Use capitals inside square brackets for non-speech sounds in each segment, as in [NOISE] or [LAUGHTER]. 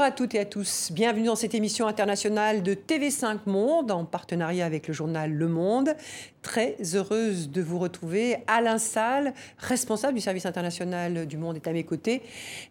Bonjour à toutes et à tous. Bienvenue dans cette émission internationale de TV5 Monde en partenariat avec le journal Le Monde. Très heureuse de vous retrouver. Alain Salle, responsable du service international du Monde, est à mes côtés.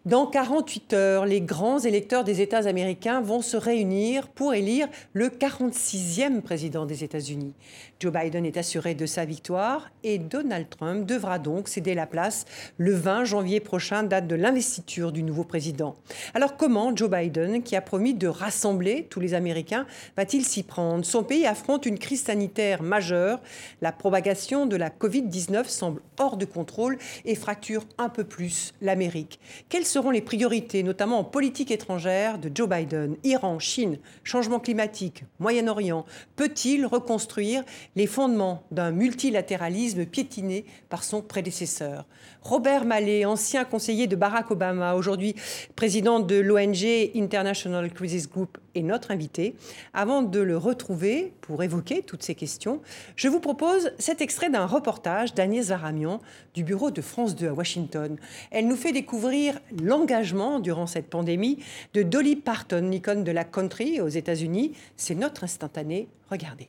Dans 48 heures, les grands électeurs des États américains vont se réunir pour élire le 46e président des États-Unis. Joe Biden est assuré de sa victoire et Donald Trump devra donc céder la place le 20 janvier prochain, date de l'investiture du nouveau président. Alors comment Joe Biden, qui a promis de rassembler tous les Américains, va-t-il s'y prendre? Son pays affronte une crise sanitaire majeure. La propagation de la Covid-19 semble hors de contrôle et fracture un peu plus l'Amérique. Quelles seront les priorités, notamment en politique étrangère, de Joe Biden? Iran, Chine, changement climatique, Moyen-Orient Peut-il reconstruire les fondements d'un multilatéralisme piétiné par son prédécesseur? Robert Mallet, ancien conseiller de Barack Obama, aujourd'hui président de l'ONG International Crisis Group, est notre invité. Avant de le retrouver pour évoquer toutes ces questions, je vous propose cet extrait d'un reportage d'Agnès Varamian du bureau de France 2 à Washington. Elle nous fait découvrir l'engagement durant cette pandémie de Dolly Parton, l'icône de la country aux États-Unis. C'est notre instantané. Regardez.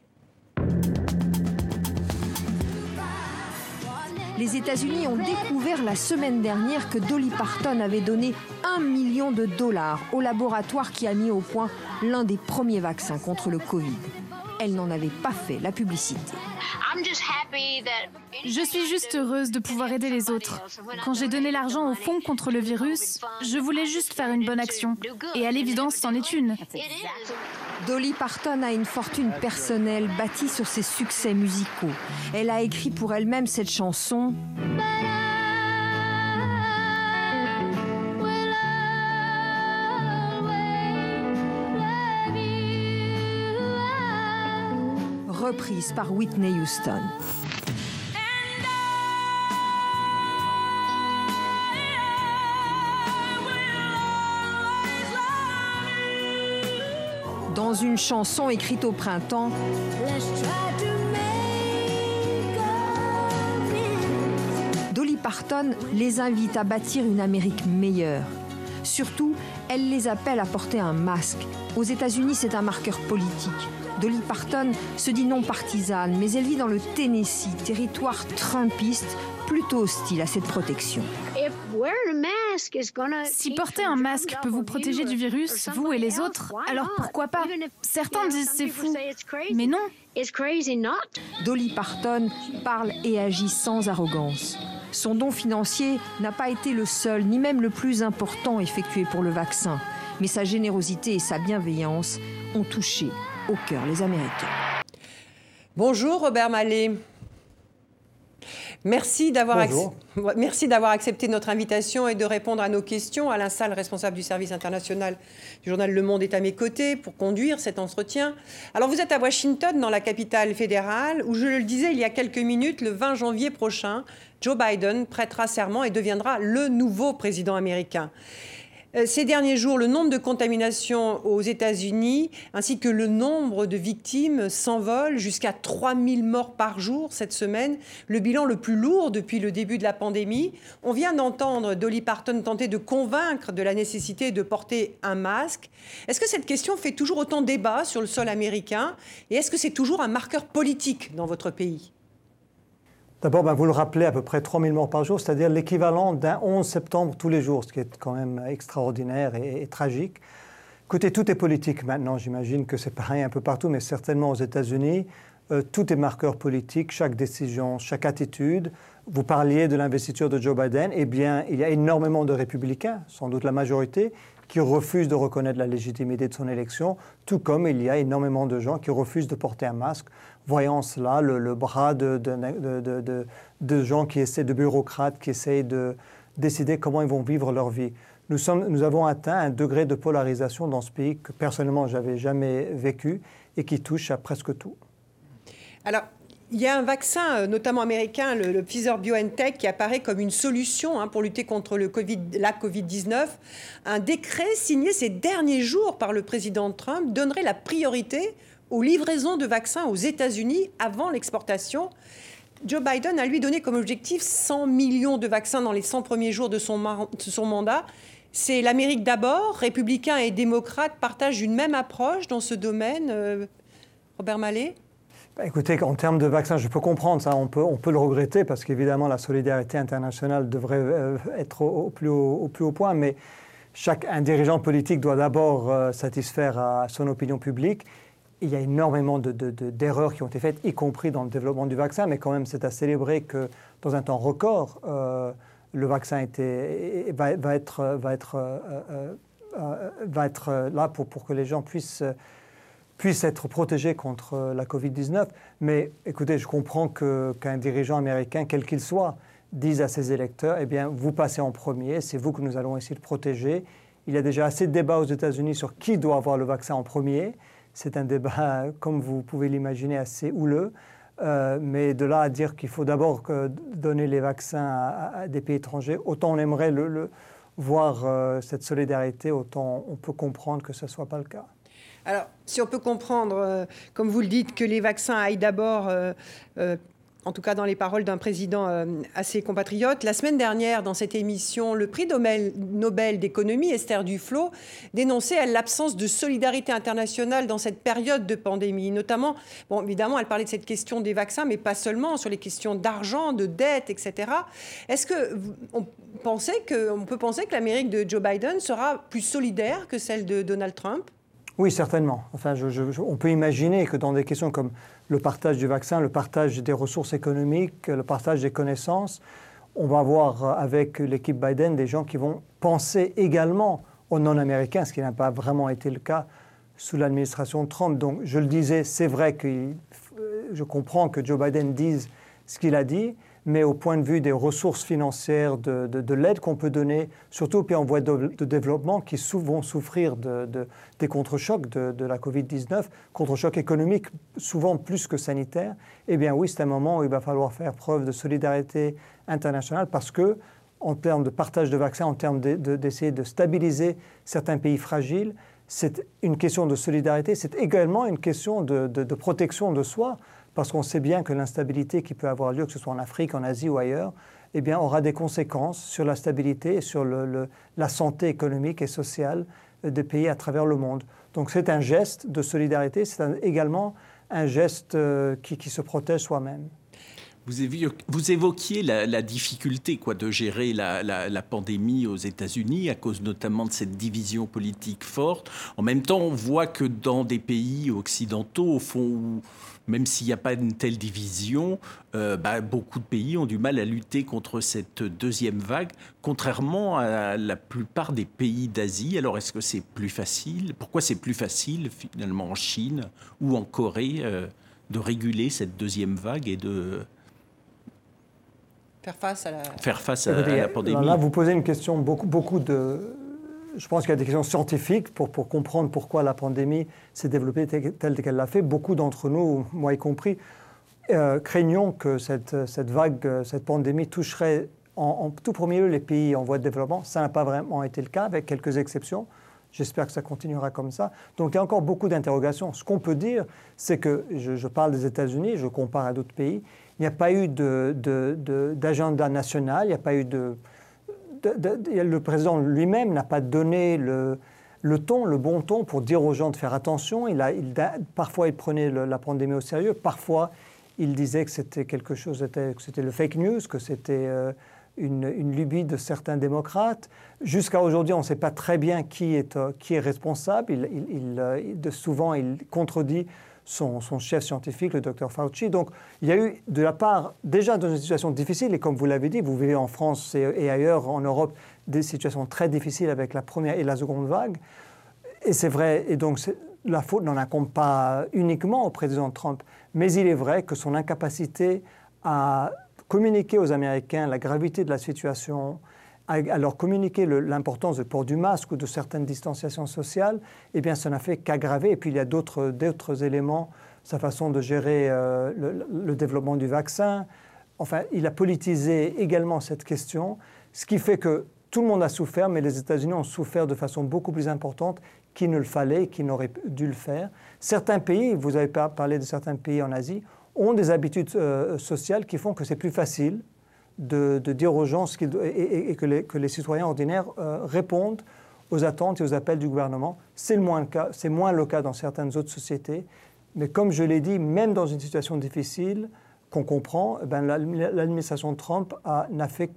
Les États-Unis ont découvert la semaine dernière que Dolly Parton avait donné un million de dollars au laboratoire qui a mis au point l'un des premiers vaccins contre le Covid. Elle n'en avait pas fait la publicité. Je suis juste heureuse de pouvoir aider les autres. Quand j'ai donné l'argent au fonds contre le virus, je voulais juste faire une bonne action. Et à l'évidence, c'en est une. Dolly Parton a une fortune personnelle bâtie sur ses succès musicaux. Elle a écrit pour elle-même cette chanson. reprise par Whitney Houston. Dans une chanson écrite au printemps. Dolly Parton les invite à bâtir une Amérique meilleure. Surtout, elle les appelle à porter un masque. Aux États-Unis, c'est un marqueur politique. Dolly Parton se dit non partisane, mais elle vit dans le Tennessee, territoire trumpiste, plutôt hostile à cette protection. Si porter un masque peut vous protéger du virus, vous et les autres, alors pourquoi pas? Certains disent c'est fou, mais non. Dolly Parton parle et agit sans arrogance. Son don financier n'a pas été le seul, ni même le plus important effectué pour le vaccin, mais sa générosité et sa bienveillance ont touché au cœur les Américains. Bonjour Robert Mallet. Merci d'avoir, accepté notre invitation et de répondre à nos questions. Alain Salle, responsable du service international du journal Le Monde, est à mes côtés pour conduire cet entretien. Alors vous êtes à Washington, dans la capitale fédérale, où je le disais il y a quelques minutes, le 20 janvier prochain, Joe Biden prêtera serment et deviendra le nouveau président américain. Euh, ces derniers jours, le nombre de contaminations aux États-Unis ainsi que le nombre de victimes s'envole jusqu'à 3000 morts par jour cette semaine, le bilan le plus lourd depuis le début de la pandémie. On vient d'entendre Dolly Parton tenter de convaincre de la nécessité de porter un masque. Est-ce que cette question fait toujours autant débat sur le sol américain et est-ce que c'est toujours un marqueur politique dans votre pays? D'abord, ben, vous le rappelez, à peu près 3000 morts par jour, c'est-à-dire l'équivalent d'un 11 septembre tous les jours, ce qui est quand même extraordinaire et, tragique. Écoutez, tout est politique maintenant, j'imagine que c'est pareil un peu partout, mais certainement aux États-Unis, euh, tout est marqueur politique, chaque décision, chaque attitude. Vous parliez de l'investiture de Joe Biden, eh bien, il y a énormément de républicains, sans doute la majorité, qui refusent de reconnaître la légitimité de son élection, tout comme il y a énormément de gens qui refusent de porter un masque, voyant cela, le, bras de, de, gens qui essaient, de bureaucrates qui essayent de décider comment ils vont vivre leur vie. Nous, sommes, nous avons atteint un degré de polarisation dans ce pays que personnellement j'avais jamais vécu et qui touche à presque tout. Alors, il y a un vaccin, euh, notamment américain, le, Pfizer BioNTech, qui apparaît comme une solution hein, pour lutter contre COVID, la Covid-19. Un décret signé ces derniers jours par le président Trump donnerait la priorité aux livraisons de vaccins aux États-Unis avant l'exportation. Joe Biden a lui donné comme objectif 100 millions de vaccins dans les 100 premiers jours de son, de son mandat. C'est l'Amérique d'abord, républicains et démocrates partagent une même approche dans ce domaine. Euh, Robert Mallet? Bah, Écoutez, en termes de vaccins, je peux comprendre ça, on peut, on peut le regretter parce qu'évidemment la solidarité internationale devrait euh, être au, plus haut, point, mais chaque un dirigeant politique doit d'abord euh, satisfaire à son opinion publique. Il y a énormément d'erreurs de, qui ont été faites, y compris dans le développement du vaccin, mais quand même c'est à célébrer que dans un temps record, le vaccin était, va, être, va, être, euh, euh, euh, va être là pour, pour, que les gens puissent, puissent être protégés contre la Covid-19. Mais écoutez, je comprends qu'un dirigeant américain, quel qu'il soit, dise à ses électeurs, eh bien, vous passez en premier, c'est vous que nous allons essayer de protéger. Il y a déjà assez de débats aux États-Unis sur qui doit avoir le vaccin en premier. C'est un débat, [LAUGHS] comme vous pouvez l'imaginer, assez houleux. Euh, mais de là à dire qu'il faut d'abord donner les vaccins à, des pays étrangers, autant on aimerait voir euh, cette solidarité, autant on peut comprendre que ce ne soit pas le cas. Alors, si on peut comprendre, euh, comme vous le dites, que les vaccins aillent d'abord en tout cas dans les paroles d'un président euh, assez compatriote. La semaine dernière, dans cette émission, le prix Nobel d'économie, Esther Duflo, dénonçait l'absence de solidarité internationale dans cette période de pandémie. Notamment, bon, évidemment, elle parlait de cette question des vaccins, mais pas seulement, sur les questions d'argent, de dette, etc. Est-ce que, on peut penser que l'Amérique de Joe Biden sera plus solidaire que celle de Donald Trump? Oui, certainement. Enfin, on peut imaginer que dans des questions comme le partage du vaccin, le partage des ressources économiques, le partage des connaissances, on va avoir euh, avec l'équipe Biden des gens qui vont penser également aux non-américains, ce qui n'a pas vraiment été le cas sous l'administration Trump. Donc, je le disais, c'est vrai que euh, je comprends que Joe Biden dise ce qu'il a dit, mais au point de vue des ressources financières, de, l'aide qu'on peut donner, surtout aux pays en voie de, développement qui vont souffrir des contre-chocs de, la Covid-19, contre-chocs économiques souvent plus que sanitaires, eh bien oui, c'est un moment où il va falloir faire preuve de solidarité internationale parce que, en termes de partage de vaccins, en termes d'essayer de stabiliser certains pays fragiles, c'est une question de solidarité, c'est également une question de protection de soi parce qu'on sait bien que l'instabilité qui peut avoir lieu, que ce soit en Afrique, en Asie ou ailleurs, eh bien, aura des conséquences sur la stabilité et sur la santé économique et sociale des pays à travers le monde. Donc c'est un geste de solidarité, c'est également un geste euh, qui, se protège soi-même. Vous, évoquiez la, difficulté quoi, de gérer la, la pandémie aux États-Unis à cause notamment de cette division politique forte. En même temps, on voit que dans des pays occidentaux, au fond, même s'il n'y a pas une telle division, euh, bah, beaucoup de pays ont du mal à lutter contre cette deuxième vague, contrairement à la plupart des pays d'Asie. Alors est-ce que c'est plus facile? Pourquoi c'est plus facile finalement en Chine ou en Corée euh, de réguler cette deuxième vague et de faire face à la, faire face à, la pandémie? Là, vous posez une question, beaucoup, beaucoup de je pense qu'il y a des questions scientifiques pour, comprendre pourquoi la pandémie s'est développée telle qu'elle l'a fait. Beaucoup d'entre nous, moi y compris, euh, craignons que cette, vague, cette pandémie toucherait en, tout premier lieu les pays en voie de développement. Ça n'a pas vraiment été le cas, avec quelques exceptions. J'espère que ça continuera comme ça. Donc il y a encore beaucoup d'interrogations. Ce qu'on peut dire, c'est que je, parle des États-Unis, je compare à d'autres pays, il n'y a pas eu d'agenda national, il n'y a pas eu de, le président lui-même n'a pas donné le, ton, le bon ton pour dire aux gens de faire attention. Il parfois, il prenait la pandémie au sérieux. Parfois, il disait que c'était quelque chose, que c'était le fake news, que c'était euh, une, lubie de certains démocrates. Jusqu'à aujourd'hui, on ne sait pas très bien qui est, euh, responsable. Il, euh, souvent, il contredit son, chef scientifique, le docteur Fauci. Donc il y a eu de la part, déjà dans une situation difficile, et comme vous l'avez dit, vous vivez en France et, ailleurs en Europe des situations très difficiles avec la première et la seconde vague. Et c'est vrai, et donc la faute n'en incombe pas uniquement au président Trump, mais il est vrai que son incapacité à communiquer aux Américains la gravité de la situation, leur communiquer l'importance du port du masque ou de certaines distanciations sociales, eh bien, ça n'a fait qu'aggraver. Et puis, il y a d'autres éléments, sa façon de gérer euh, le, développement du vaccin. Enfin, il a politisé également cette question, ce qui fait que tout le monde a souffert, mais les États-Unis ont souffert de façon beaucoup plus importante qu'il ne le fallait, qu'il n'aurait dû le faire. Certains pays, vous avez parlé de certains pays en Asie, ont des habitudes euh, sociales qui font que c'est plus facile de, dire aux gens ce et, et, que, les, que, les, citoyens ordinaires répondent aux attentes et aux appels du gouvernement. C'est moins, moins le cas dans certaines autres sociétés. Mais comme je l'ai dit, même dans une situation difficile, qu'on comprend, eh ben, l'administration Trump n'a fait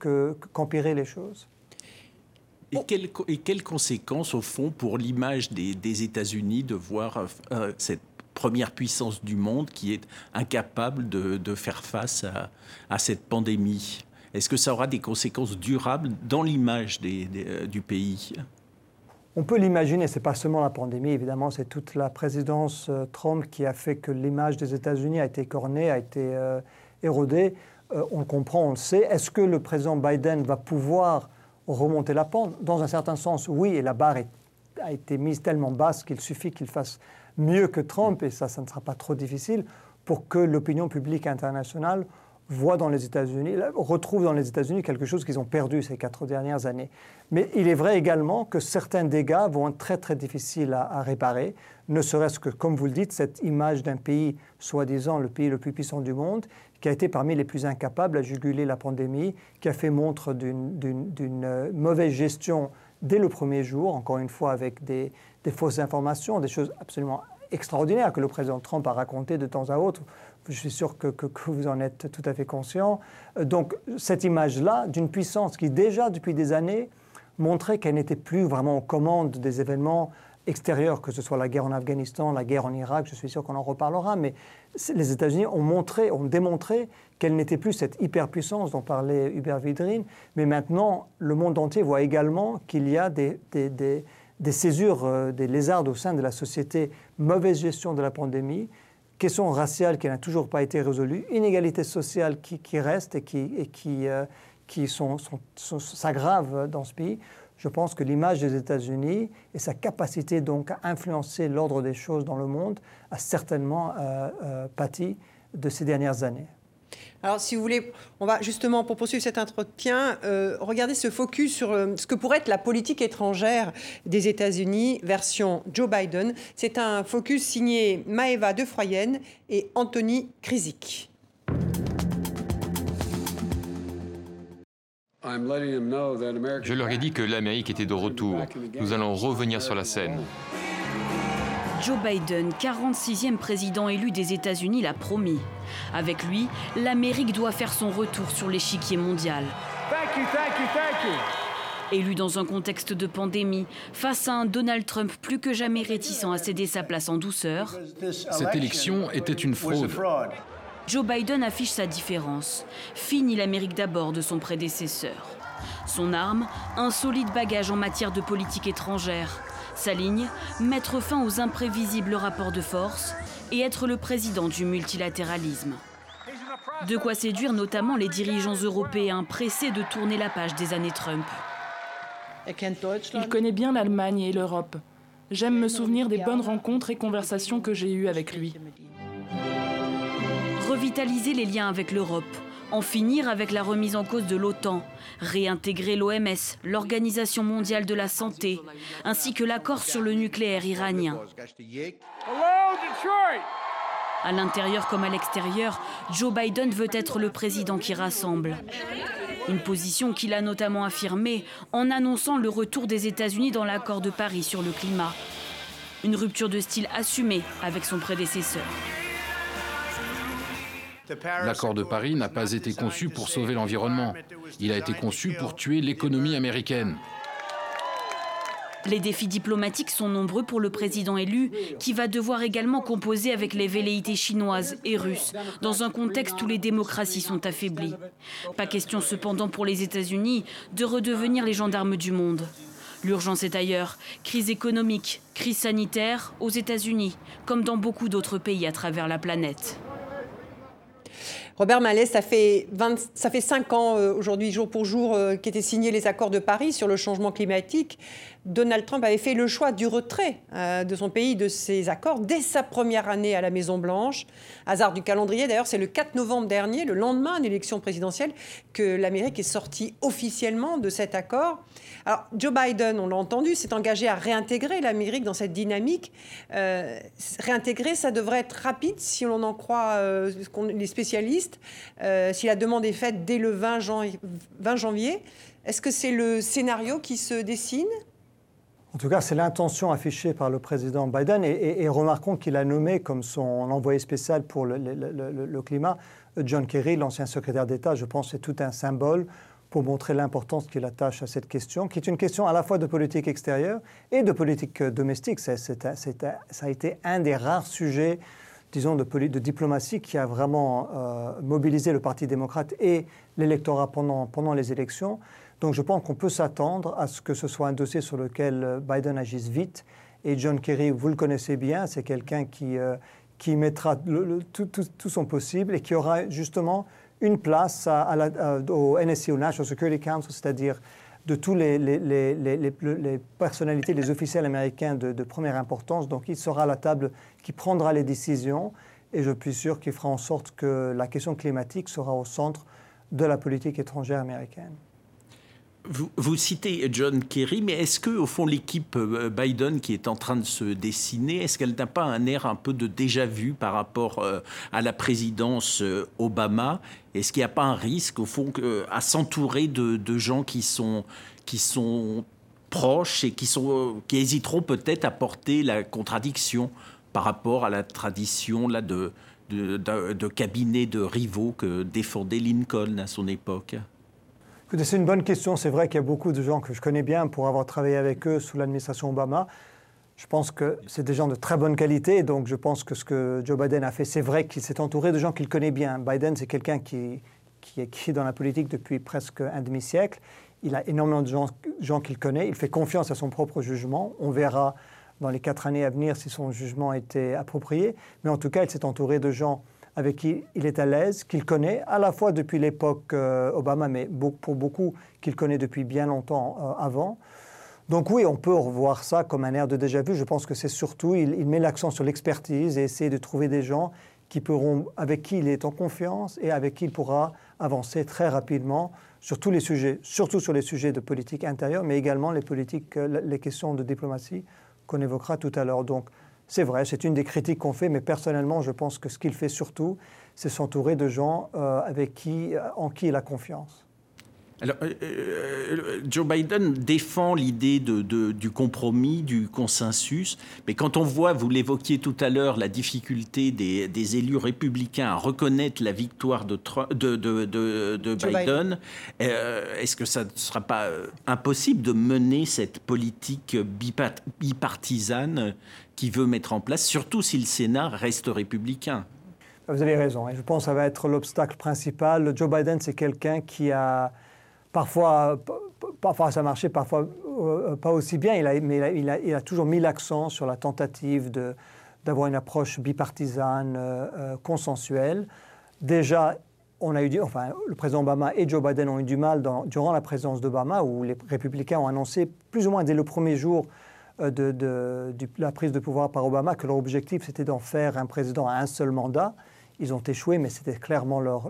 qu'empirer les choses. Et, et, quelles conséquences, au fond, pour l'image des, États-Unis de voir euh, euh, cette première puissance du monde qui est incapable de, faire face à, cette pandémie Est-ce que ça aura des conséquences durables dans l'image euh, du pays? On peut l'imaginer, ce n'est pas seulement la pandémie, évidemment, c'est toute la présidence euh, Trump qui a fait que l'image des États-Unis a été cornée, a été euh, érodée. On le comprend, on le sait. Est-ce que le président Biden va pouvoir remonter la pente? Dans un certain sens, oui, et la barre a été mise tellement basse qu'il suffit qu'il fasse mieux que Trump, et ça, ça ne sera pas trop difficile, pour que l'opinion publique internationale voit dans les États-Unis, retrouve dans les États-Unis quelque chose qu'ils ont perdu ces quatre dernières années. Mais il est vrai également que certains dégâts vont être très très difficiles à, réparer, ne serait-ce que, comme vous le dites, cette image d'un pays, soi-disant le pays le plus puissant du monde, qui a été parmi les plus incapables à juguler la pandémie, qui a fait montre d'une euh, mauvaise gestion dès le premier jour, encore une fois avec des, des fausses informations, des choses absolument extraordinaires que le président Trump a racontées de temps à autre je suis sûr que, vous en êtes tout à fait conscient. Euh, donc cette image-là d'une puissance qui déjà depuis des années montrait qu'elle n'était plus vraiment aux commandes des événements extérieurs, que ce soit la guerre en Afghanistan, la guerre en Irak, je suis sûr qu'on en reparlera, mais les États-Unis ont montré, ont démontré qu'elle n'était plus cette hyperpuissance dont parlait Hubert Vidrine, mais maintenant le monde entier voit également qu'il y a des césures, euh, des lézards au sein de la société, mauvaise gestion de la pandémie, question raciale qui n'a toujours pas été résolue, inégalité sociale qui, qui reste et qui, et qui, euh, qui sont, s'aggravent dans ce pays. Je pense que l'image des États-Unis et sa capacité donc à influencer l'ordre des choses dans le monde a certainement euh, pâti de ces dernières années. Alors, si vous voulez, on va justement, pour poursuivre cet entretien, euh, regarder ce focus sur euh, ce que pourrait être la politique étrangère des États-Unis, version Joe Biden. C'est un focus signé Maeva De et Anthony Krizik. Je leur ai dit que l'Amérique était de retour. Nous allons revenir sur la scène. Joe Biden, 46e président élu des États-Unis, l'a promis. Avec lui, l'Amérique doit faire son retour sur l'échiquier mondial. Élu dans un contexte de pandémie, face à un Donald Trump plus que jamais réticent à céder sa place en douceur, cette élection était une fraude. Joe Biden affiche sa différence. Fini l'Amérique d'abord de son prédécesseur. Son arme, un solide bagage en matière de politique étrangère. Sa ligne, mettre fin aux imprévisibles rapports de force et être le président du multilatéralisme. De quoi séduire notamment les dirigeants européens pressés de tourner la page des années Trump. Il connaît bien l'Allemagne et l'Europe. J'aime me souvenir des bonnes rencontres et conversations que j'ai eues avec lui. Revitaliser les liens avec l'Europe, en finir avec la remise en cause de l'OTAN, réintégrer l'OMS, l'Organisation mondiale de la santé, ainsi que l'accord sur le nucléaire iranien. À l'intérieur comme à l'extérieur, Joe Biden veut être le président qui rassemble. Une position qu'il a notamment affirmée en annonçant le retour des États-Unis dans l'accord de Paris sur le climat. Une rupture de style assumée avec son prédécesseur. L'accord de Paris n'a pas été conçu pour sauver l'environnement. Il a été conçu pour tuer l'économie américaine. Les défis diplomatiques sont nombreux pour le président élu, qui va devoir également composer avec les velléités chinoises et russes, dans un contexte où les démocraties sont affaiblies. Pas question cependant pour les États-Unis de redevenir les gendarmes du monde. L'urgence est ailleurs. Crise économique, crise sanitaire aux États-Unis, comme dans beaucoup d'autres pays à travers la planète. Robert Mallet, ça fait, ça fait cinq ans euh, aujourd'hui, jour pour jour, euh, qu'étaient signés les accords de Paris sur le changement climatique. Donald Trump avait fait le choix du retrait euh, de son pays de ces accords dès sa première année à la Maison-Blanche. Hasard du calendrier, d'ailleurs, c'est le 4 novembre dernier, le lendemain de l'élection présidentielle, que l'Amérique est sortie officiellement de cet accord. Alors, Joe Biden, on l'a entendu, s'est engagé à réintégrer l'Amérique dans cette dynamique. réintégrer, ça devrait être rapide si l'on en croit les spécialistes si la demande est faite dès le 20, 20 janvier, est-ce que c'est le scénario qui se dessine? En tout cas, c'est l'intention affichée par le président Biden et, remarquons qu'il a nommé comme son envoyé spécial pour le, climat John Kerry, l'ancien secrétaire d'État. Je pense que c'est tout un symbole pour montrer l'importance qu'il attache à cette question, qui est une question à la fois de politique extérieure et de politique domestique. ça a été un des rares sujets, disons, de, diplomatie qui a vraiment euh, mobilisé le Parti démocrate et l'électorat pendant les élections. Donc je pense qu'on peut s'attendre à ce que ce soit un dossier sur lequel euh, Biden agisse vite. Et John Kerry, vous le connaissez bien, c'est quelqu'un qui, euh, qui mettra tout, son possible et qui aura justement une place à, au NSC, au National Security Council, c'est-à-dire de tous les, personnalités, les officiels américains de, de, première importance. Donc il sera à la table qui prendra les décisions et je suis sûr qu'il fera en sorte que la question climatique sera au centre de la politique étrangère américaine. Vous, citez John Kerry, mais est-ce que, au fond, l'équipe euh, Biden qui est en train de se dessiner, est-ce qu'elle n'a pas un air un peu de déjà-vu par rapport euh, à la présidence euh, Obama? Est-ce qu'il n'y a pas un risque, au fond, à s'entourer de, gens qui sont, proches et qui, hésiteront peut-être à porter la contradiction par rapport à la tradition là, de cabinet de rivaux que défendait Lincoln à son époque? C'est une bonne question. C'est vrai qu'il y a beaucoup de gens que je connais bien pour avoir travaillé avec eux sous l'administration Obama. Je pense que c'est des gens de très bonne qualité. Donc, je pense que ce que Joe Biden a fait, c'est vrai qu'il s'est entouré de gens qu'il connaît bien. Biden, c'est quelqu'un qui, qui, est, dans la politique depuis presque un demi-siècle. Il a énormément de gens qu'il connaît. Il fait confiance à son propre jugement. On verra dans les quatre années à venir si son jugement était approprié. Mais en tout cas, il s'est entouré de gens avec qui il est à l'aise, qu'il connaît à la fois depuis l'époque euh, Obama, mais pour beaucoup qu'il connaît depuis bien longtemps euh, avant. Donc oui, on peut revoir ça comme un air de déjà-vu. Je pense que c'est surtout, il, met l'accent sur l'expertise et essaie de trouver des gens qui pourront, avec qui il est en confiance et avec qui il pourra avancer très rapidement sur tous les sujets, surtout sur les sujets de politique intérieure, mais également les politiques, euh, les questions de diplomatie qu'on évoquera tout à l'heure. Donc c'est vrai, c'est une des critiques qu'on fait, mais personnellement, je pense que ce qu'il fait surtout, c'est s'entourer de gens euh, avec qui, euh, en qui il a confiance. Alors, euh, Joe Biden défend l'idée de, du compromis, du consensus, mais quand on voit, vous l'évoquiez tout à l'heure, la difficulté des, élus républicains à reconnaître la victoire de, de, Biden, est-ce que ça ne sera pas impossible de mener cette politique bipartisane qui veut mettre en place, surtout si le Sénat reste républicain? Vous avez raison. Et je pense que ça va être l'obstacle principal. Joe Biden, c'est quelqu'un qui a parfois, parfois ça a marché, parfois euh, pas aussi bien, il a, mais il a, toujours mis l'accent sur la tentative d'avoir une approche bipartisane, euh, euh, consensuelle. Déjà, on a eu, enfin, le président Obama et Joe Biden ont eu du mal dans, durant la présidence d'Obama, où les républicains ont annoncé plus ou moins dès le premier jour euh, de, la prise de pouvoir par Obama que leur objectif c'était d'en faire un président à un seul mandat. Ils ont échoué, mais c'était clairement leur,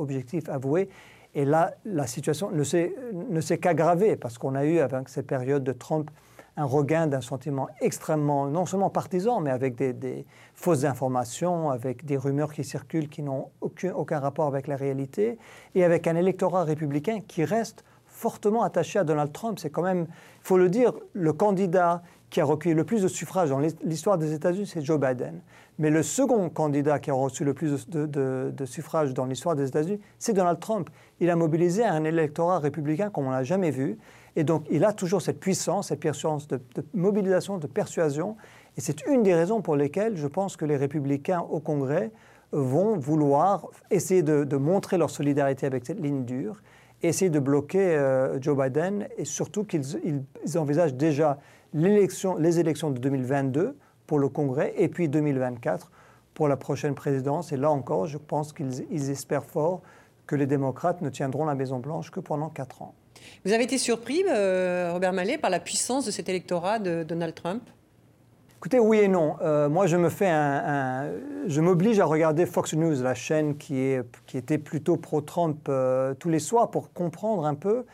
objectif avoué. Et là, la situation ne s'est, qu'aggravée parce qu'on a eu, avec cette période de Trump, un regain d'un sentiment extrêmement, non seulement partisan, mais avec des, fausses informations, avec des rumeurs qui circulent qui n'ont aucun, aucun rapport avec la réalité, et avec un électorat républicain qui reste fortement attaché à Donald Trump. C'est quand même, il faut le dire, le candidat qui a recueilli le plus de suffrages dans l'histoire des États-Unis, c'est Joe Biden. Mais le second candidat qui a reçu le plus de, suffrages dans l'histoire des États-Unis, c'est Donald Trump. Il a mobilisé un électorat républicain comme on l'a jamais vu. Et donc, il a toujours cette puissance, cette puissance de, mobilisation, de persuasion. Et c'est une des raisons pour lesquelles je pense que les républicains au Congrès vont vouloir essayer de montrer leur solidarité avec cette ligne dure essayer de bloquer euh, Joe Biden et surtout qu'ils envisagent déjà les élections de 2022 pour le Congrès et puis 2024 pour la prochaine présidence. Et là encore, je pense qu'ils espèrent fort que les démocrates ne tiendront la Maison-Blanche que pendant quatre ans. Vous avez été surpris, euh, Robert Mallet, par la puissance de cet électorat de Donald Trump? Écoutez, oui et non. Euh, moi, je me fais un, je m'oblige à regarder Fox News, la chaîne qui, est, qui était plutôt pro-Trump euh, tous les soirs, pour comprendre un peu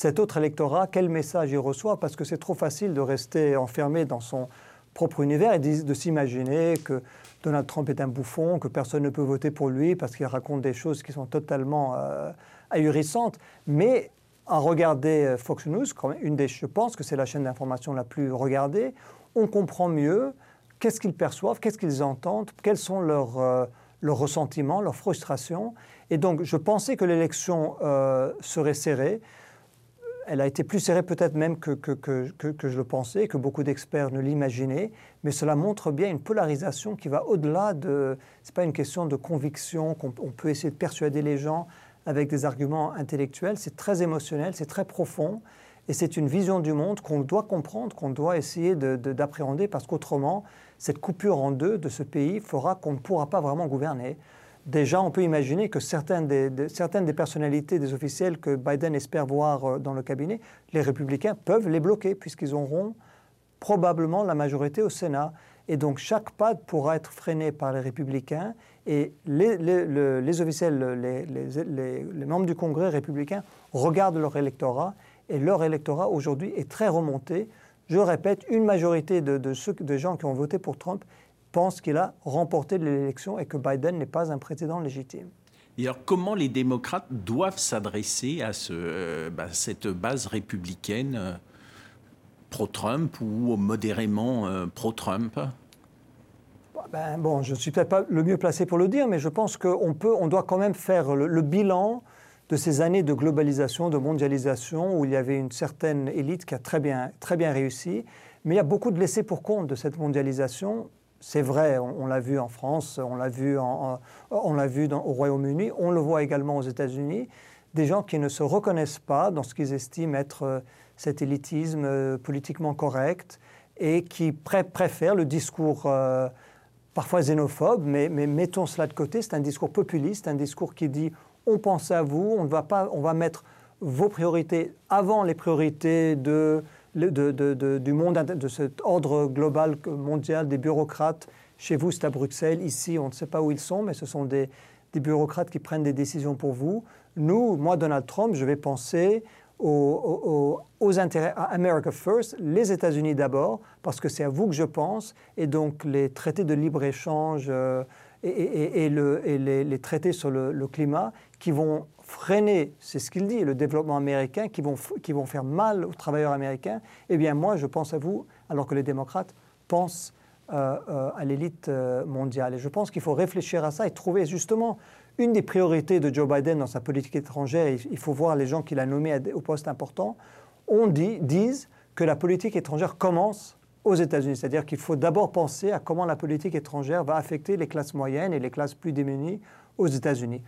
cet autre électorat, quel message il reçoit, parce que c'est trop facile de rester enfermé dans son propre univers et de s'imaginer que Donald Trump est un bouffon, que personne ne peut voter pour lui parce qu'il raconte des choses qui sont totalement euh, ahurissantes. Mais à regarder euh, Fox News, une des, je pense que c'est la chaîne d'information la plus regardée, on comprend mieux qu'est-ce qu'ils perçoivent, qu'est-ce qu'ils entendent, quels sont leurs, euh, leurs ressentiments, leurs frustrations. Et donc, je pensais que l'élection serait serrée elle a été plus serrée peut-être même que, que, je le pensais, que beaucoup d'experts ne l'imaginaient, mais cela montre bien une polarisation qui va au-delà de... Ce n'est pas une question de conviction, qu'on peut essayer de persuader les gens avec des arguments intellectuels, c'est très émotionnel, c'est très profond, et c'est une vision du monde qu'on doit comprendre, qu'on doit essayer d'appréhender, parce qu'autrement, cette coupure en deux de ce pays fera qu'on ne pourra pas vraiment gouverner. Déjà, on peut imaginer que certaines des, personnalités des officiels que Biden espère voir euh, dans le cabinet, les républicains peuvent les bloquer puisqu'ils auront probablement la majorité au Sénat. Et donc chaque pas pourra être freiné par les républicains et les, officiels, les, membres du Congrès républicain regardent leur électorat et leur électorat aujourd'hui est très remonté. Je répète, une majorité de, ceux, de gens qui ont voté pour Trump pense qu'il a remporté l'élection et que Biden n'est pas un président légitime. Et alors, comment les démocrates doivent s'adresser à ce, euh, bah, cette base républicaine euh, pro-Trump ou modérément euh, pro-Trump? Ben, bon, je ne suis peut-être pas le mieux placé pour le dire, mais je pense qu'on peut, on doit quand même faire le, bilan de ces années de globalisation, de mondialisation, où il y avait une certaine élite qui a très bien, très bien réussi. Mais il y a beaucoup de laissés pour compte de cette mondialisation c'est vrai, on, l'a vu en France, on l'a vu, on l'a vu au Royaume-Uni, on le voit également aux États-Unis, des gens qui ne se reconnaissent pas dans ce qu'ils estiment être euh, cet élitisme euh, politiquement correct et qui préfèrent le discours euh, parfois xénophobe, mais, mais, mettons cela de côté, c'est un discours populiste, un discours qui dit on pense à vous, on, va, pas, on va mettre vos priorités avant les priorités de du monde, de cet ordre global mondial des bureaucrates. Chez vous, c'est à Bruxelles. Ici, on ne sait pas où ils sont, mais ce sont des, bureaucrates qui prennent des décisions pour vous. Nous, moi, Donald Trump, je vais penser aux, intérêts à America First, les États-Unis d'abord, parce que c'est à vous que je pense. Et donc, les traités de libre-échange euh, et, les, traités sur le climat qui vont freiner, c'est ce qu'il dit, le développement américain, qui vont, qui vont faire mal aux travailleurs américains, eh bien moi, je pense à vous, alors que les démocrates pensent euh, euh, à l'élite euh, mondiale. Et je pense qu'il faut réfléchir à ça et trouver justement une des priorités de Joe Biden dans sa politique étrangère. Il faut voir les gens qu'il a nommés au poste important. On dit, disent que la politique étrangère commence aux États-Unis. C'est-à-dire qu'il faut d'abord penser à comment la politique étrangère va affecter les classes moyennes et les classes plus démunies aux États-Unis.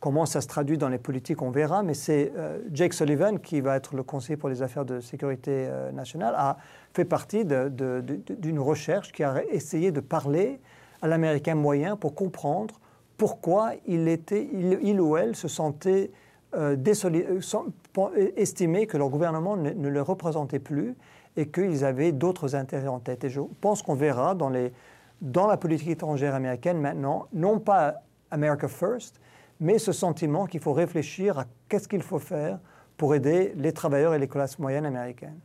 Comment ça se traduit dans les politiques, on verra, mais c'est euh, Jake Sullivan, qui va être le conseiller pour les affaires de sécurité euh, nationale, a fait partie d'une recherche qui a essayé de parler à l'Américain moyen pour comprendre pourquoi il, était, il, ou elle se sentait euh, estimé que leur gouvernement ne, ne le représentait plus et qu'ils avaient d'autres intérêts en tête. Et je pense qu'on verra dans, les, dans la politique étrangère américaine maintenant, non pas America First, mais ce sentiment qu'il faut réfléchir à qu'est-ce qu'il faut faire pour aider les travailleurs et les classes moyennes américaines.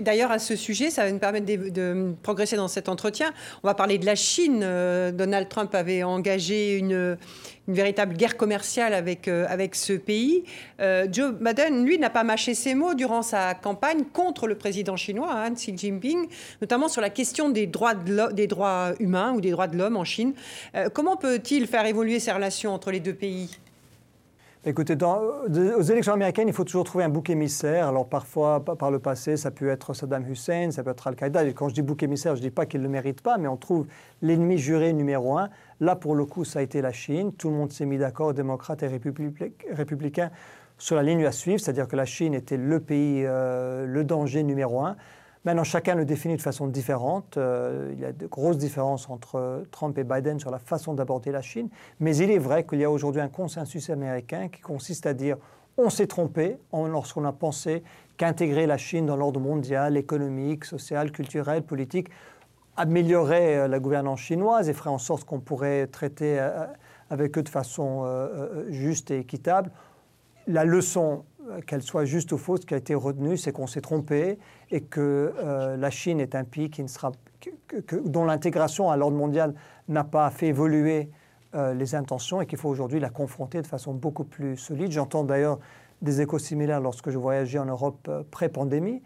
D'ailleurs, à ce sujet, ça va nous permettre de, progresser dans cet entretien. On va parler de la Chine. Euh, Donald Trump avait engagé une, véritable guerre commerciale avec, euh, avec ce pays. Euh, Joe Biden, lui, n'a pas mâché ses mots durant sa campagne contre le président chinois, hein, Xi Jinping, notamment sur la question des droits, de des droits humains ou des droits de l'homme en Chine. comment peut-il faire évoluer ces relations entre les deux pays? Écoutez, dans, aux élections américaines, il faut toujours trouver un bouc émissaire. Alors parfois, par le passé, ça peut être Saddam Hussein, ça peut être Al-Qaïda. quand je dis bouc émissaire, je ne dis pas qu'il ne le mérite pas, mais on trouve l'ennemi juré numéro un. Là, pour le coup, ça a été la Chine. Tout le monde s'est mis d'accord, démocrates et républicains, sur la ligne à suivre, c'est-à-dire que la Chine était le pays, euh, le danger numéro un. Maintenant, chacun le définit de façon différente. Euh, il y a de grosses différences entre Trump et Biden sur la façon d'aborder la Chine. Mais il est vrai qu'il y a aujourd'hui un consensus américain qui consiste à dire on s'est trompé lorsqu'on a pensé qu'intégrer la Chine dans l'ordre mondial, économique, social, culturel, politique, améliorerait euh, la gouvernance chinoise et ferait en sorte qu'on pourrait traiter euh, avec eux de façon juste et équitable. La leçon qu'elle soit juste ou fausse, ce qui a été retenu, c'est qu'on s'est trompé et que la Chine est un pays qui ne sera, dont l'intégration à l'ordre mondial n'a pas fait évoluer les intentions et qu'il faut aujourd'hui la confronter de façon beaucoup plus solide. J'entends d'ailleurs des échos similaires lorsque je voyageais en Europe pré-pandémie.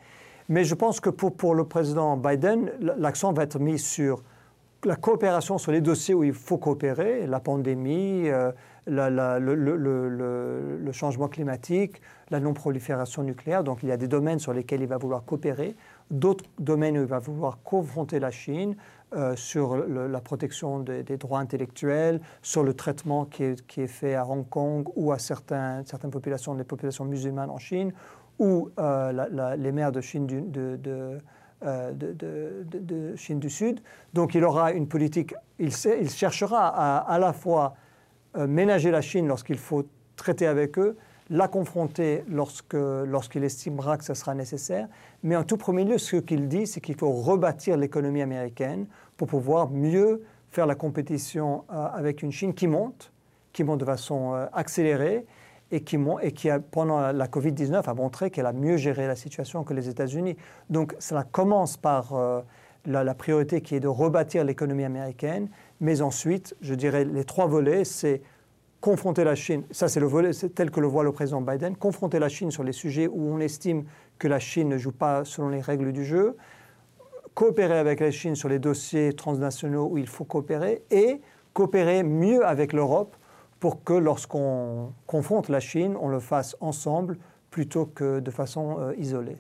Mais je pense que pour, pour le président Biden, l'accent va être mis sur la coopération sur les dossiers où il faut coopérer, la pandémie, euh, le, changement climatique, la non-prolifération nucléaire. Donc il y a des domaines sur lesquels il va vouloir coopérer, d'autres domaines où il va vouloir confronter la Chine euh, sur la protection des, droits intellectuels, sur le traitement qui est, fait à Hong Kong ou à certaines populations, les populations musulmanes en Chine, ou euh, les maires de Chine du, de, euh, de, Chine du Sud. Donc il aura une politique, il, il cherchera à à la fois ménager la Chine lorsqu'il faut traiter avec eux, la confronter lorsqu'il lorsqu'il estimera que ce sera nécessaire. Mais en tout premier lieu, ce qu'il dit, c'est qu'il faut rebâtir l'économie américaine pour pouvoir mieux faire la compétition avec une Chine qui monte, qui monte de façon accélérée et qui, et qui pendant la Covid-19, a montré qu'elle a mieux géré la situation que les États-Unis. Donc cela commence par euh, la, priorité qui est de rebâtir l'économie américaine, mais ensuite, je dirais, les trois volets, c'est confronter la Chine, ça c'est le volet tel que le voit le président Biden, confronter la Chine sur les sujets où on estime que la Chine ne joue pas selon les règles du jeu, coopérer avec la Chine sur les dossiers transnationaux où il faut coopérer, et coopérer mieux avec l'Europe pour que lorsqu'on confronte la Chine, on le fasse ensemble plutôt que de façon euh, isolée.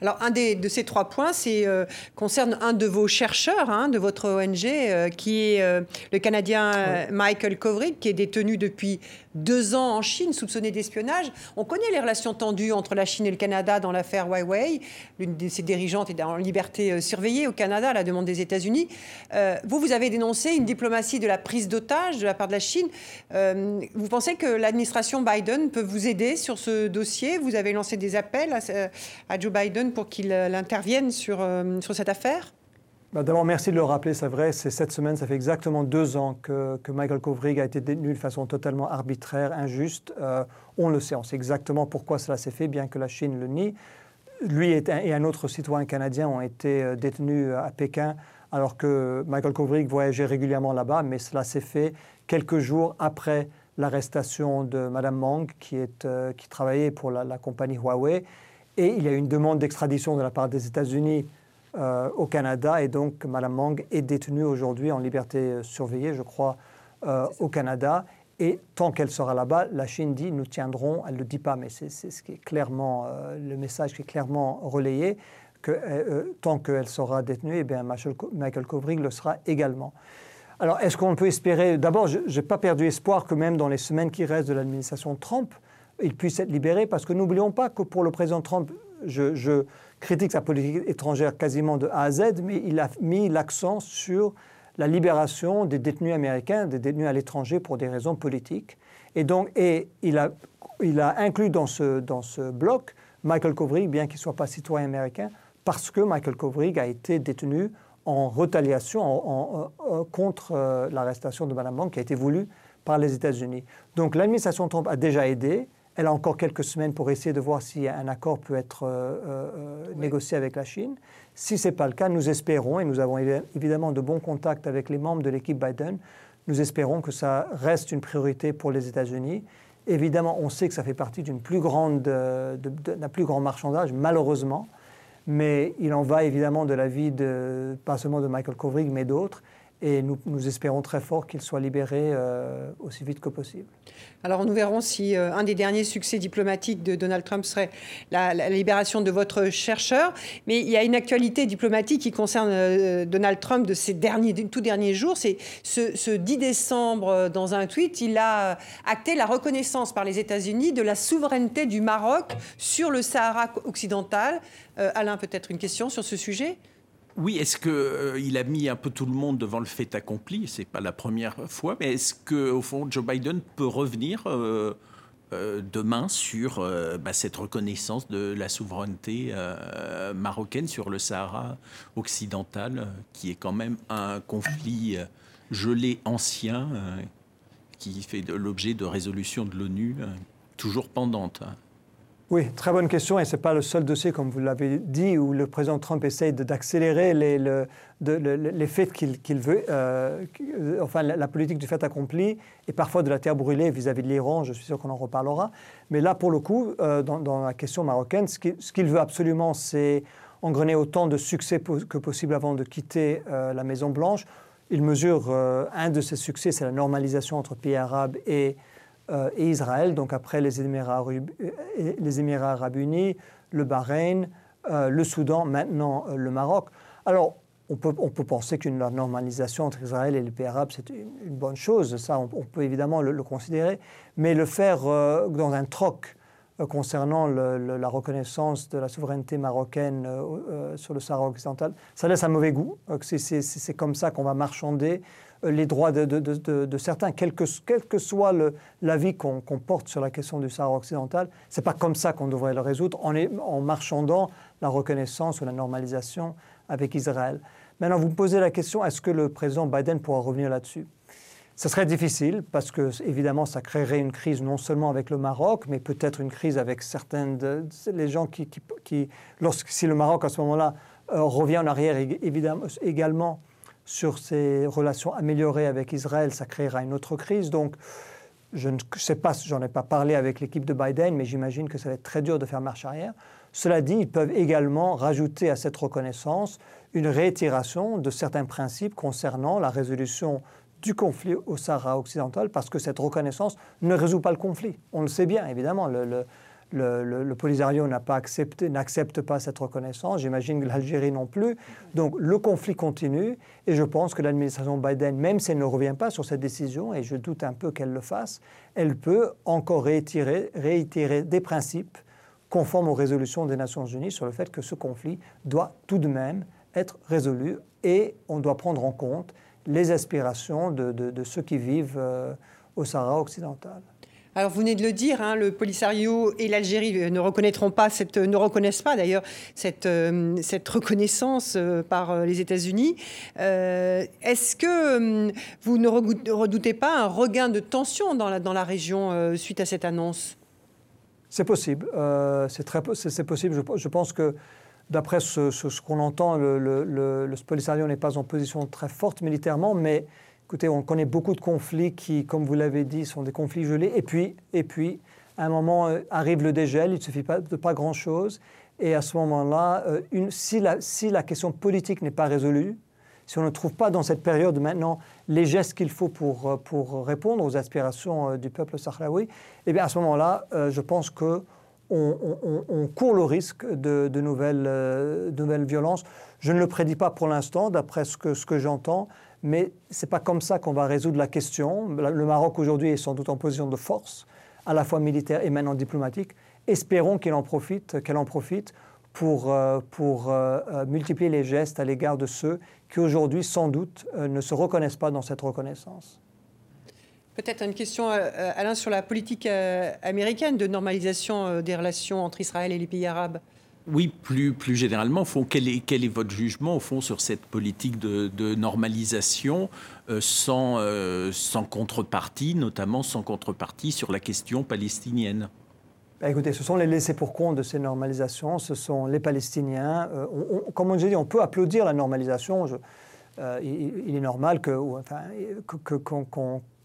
Alors, un de ces trois points euh, concerne un de vos chercheurs hein, de votre ONG, euh, qui est le Canadien Michael Kovrig, qui est détenu depuis deux ans en Chine, soupçonné d'espionnage. On connaît les relations tendues entre la Chine et le Canada dans l'affaire Huawei. L'une de ses dirigeantes est en liberté euh, surveillée au Canada à la demande des États-Unis. Euh, vous, vous avez dénoncé une diplomatie de la prise d'otages de la part de la Chine. Euh, vous pensez que l'administration Biden peut vous aider sur ce dossier? Vous avez lancé des appels à, Joe Biden pour qu'il intervienne sur, sur cette affaire? Bah, d'abord, merci de le rappeler, c'est vrai, c'est cette semaine, ça fait exactement deux ans que, Michael Kovrig a été détenu de façon totalement arbitraire, injuste. Euh, on le sait, on sait exactement pourquoi cela s'est fait, bien que la Chine le nie. Lui et un, autre citoyen canadien ont été euh, détenus à Pékin, alors que Michael Kovrig voyageait régulièrement là-bas, mais cela s'est fait quelques jours après l'arrestation de Madame Mang, qui, est, euh, qui travaillait pour la, la compagnie Huawei. Et il y a eu une demande d'extradition de la part des États-Unis euh, au Canada. Et donc, Mme Mang est détenue aujourd'hui en liberté euh, surveillée, je crois, euh, au Canada. Et tant qu'elle sera là-bas, la Chine dit nous tiendrons, elle ne le dit pas, mais c'est ce qui est clairement, le message qui est clairement relayé, que tant qu'elle sera détenue, eh bien Michael Kovrig le sera également. Alors, est-ce qu'on peut espérer D'abord, je n'ai pas perdu espoir que même dans les semaines qui restent de l'administration Trump, il puisse être libéré, parce que n'oublions pas que pour le président Trump, je, je, critique sa politique étrangère quasiment de A à Z, mais il a mis l'accent sur la libération des détenus américains, des détenus à l'étranger pour des raisons politiques. Et donc, et il, a, il a inclus dans ce, dans ce bloc Michael Kovrig, bien qu'il ne soit pas citoyen américain, parce que Michael Kovrig a été détenu en retaliation contre euh, l'arrestation de Mme Bank qui a été voulue par les États-Unis. Donc l'administration Trump a déjà aidé. Elle a encore quelques semaines pour essayer de voir si un accord peut être euh, euh, négocié avec la Chine. Si ce n'est pas le cas, nous espérons, et nous avons évidemment de bons contacts avec les membres de l'équipe Biden, nous espérons que ça reste une priorité pour les États-Unis. Évidemment, on sait que ça fait partie d'une plus grande, d'un plus grand marchandage, malheureusement, mais il en va évidemment de la vie de, pas seulement de Michael Kovrig, mais d'autres. Et nous, espérons très fort qu'il soit libéré euh, aussi vite que possible. Alors nous verrons si euh, un des derniers succès diplomatiques de Donald Trump serait la, libération de votre chercheur. Mais il y a une actualité diplomatique qui concerne euh, Donald Trump de ces derniers, tout derniers jours. C'est ce, ce, 10 décembre, dans un tweet, il a acté la reconnaissance par les États-Unis de la souveraineté du Maroc sur le Sahara occidental. Alain, peut-être une question sur ce sujet? Oui, est-ce qu'il euh, a mis un peu tout le monde devant le fait accompli? C'est pas la première fois, mais est-ce qu'au fond, Joe Biden peut revenir euh, euh, demain sur bah, cette reconnaissance de la souveraineté marocaine sur le Sahara occidental, qui est quand même un conflit gelé ancien, qui fait l'objet de résolutions de l'ONU toujours pendantes Oui, très bonne question. Et ce n'est pas le seul dossier, comme vous l'avez dit, où le président Trump essaye d'accélérer les, les, faits qu'il veut, euh, enfin la, politique du fait accompli, et parfois de la terre brûlée vis-à-vis de l'Iran. Je suis sûr qu'on en reparlera. Mais là, pour le coup, euh, dans, la question marocaine, ce qu'il veut absolument, c'est engrener autant de succès que possible avant de quitter euh, la Maison-Blanche. Il mesure un de ses succès, c'est la normalisation entre pays arabes et euh, et Israël, donc après les Émirats, euh, les Émirats arabes unis, le Bahreïn, euh, le Soudan, maintenant le Maroc. Alors, on peut, on peut penser qu'une normalisation entre Israël et les pays arabes, c'est une, bonne chose, ça on, peut évidemment le, considérer, mais le faire dans un troc concernant la reconnaissance de la souveraineté marocaine sur le Sahara occidental, ça laisse un mauvais goût. C'est comme ça qu'on va marchander les droits de, certains, quel que, soit l'avis qu'on porte sur la question du Sahara occidental. Ce n'est pas comme ça qu'on devrait le résoudre, en, marchandant la reconnaissance ou la normalisation avec Israël. Maintenant, vous me posez la question, est-ce que le président Biden pourra revenir là-dessus? Ce serait difficile parce que, évidemment, ça créerait une crise non seulement avec le Maroc, mais peut-être une crise avec certains les gens qui, qui, lorsque, si le Maroc, à ce moment-là, euh, revient en arrière évidemment, également sur ses relations améliorées avec Israël, ça créera une autre crise. Donc, je ne sais pas, j'en ai pas parlé avec l'équipe de Biden, mais j'imagine que ça va être très dur de faire marche arrière. Cela dit, ils peuvent également rajouter à cette reconnaissance une réitération de certains principes concernant la résolution du conflit au Sahara occidental, parce que cette reconnaissance ne résout pas le conflit. On le sait bien, évidemment. Polisario n'a pas accepté, n'accepte pas cette reconnaissance. J'imagine que l'Algérie non plus. Donc le conflit continue et je pense que l'administration Biden, même si elle ne revient pas sur cette décision, et je doute un peu qu'elle le fasse, elle peut encore réitérer, réitérer des principes conformes aux résolutions des Nations Unies sur le fait que ce conflit doit tout de même être résolu et on doit prendre en compte les aspirations de, ceux qui vivent euh, au Sahara occidental. Alors vous venez de le dire, hein, le Polisario et l'Algérie euh, ne reconnaîtront pas cette, ne reconnaissent pas d'ailleurs cette, euh, cette reconnaissance euh, par les États-Unis. Est-ce que vous ne redoutez pas un regain de tension dans la, dans la région suite à cette annonce? C'est possible. c'est très c'est possible. Je, pense que d'après ce, qu'on entend, le, le Polisario n'est pas en position très forte militairement, mais Écoutez, on connaît beaucoup de conflits qui, comme vous l'avez dit, sont des conflits gelés. Et puis, et puis à un moment euh, arrive le dégel, il ne suffit pas de pas grand-chose. Et à ce moment-là, euh, si, la, si la question politique n'est pas résolue, si on ne trouve pas dans cette période maintenant les gestes qu'il faut pour, euh, pour répondre aux aspirations du peuple sahraoui, eh bien à ce moment-là, je pense que on, court le risque de, de nouvelles, nouvelles violences. Je ne le prédis pas pour l'instant, d'après ce que, ce que j'entends, mais ce n'est pas comme ça qu'on va résoudre la question. Le Maroc aujourd'hui est sans doute en position de force, à la fois militaire et maintenant diplomatique. Espérons qu'elle en profite, qu'elle en profite pour, euh, pour euh, euh, multiplier les gestes à l'égard de ceux qui aujourd'hui, sans doute, ne se reconnaissent pas dans cette reconnaissance. Peut-être une question, Alain, sur la politique américaine de normalisation des relations entre Israël et les pays arabes. Oui, plus, plus généralement, quel, est, quel est votre jugement au fond sur cette politique de, normalisation euh, sans, euh, sans contrepartie, notamment sans contrepartie sur la question palestinienne? Bah, écoutez, ce sont les laissés pour compte de ces normalisations, ce sont les Palestiniens. Euh, comme on dit, on peut applaudir la normalisation. il, est normal que, que,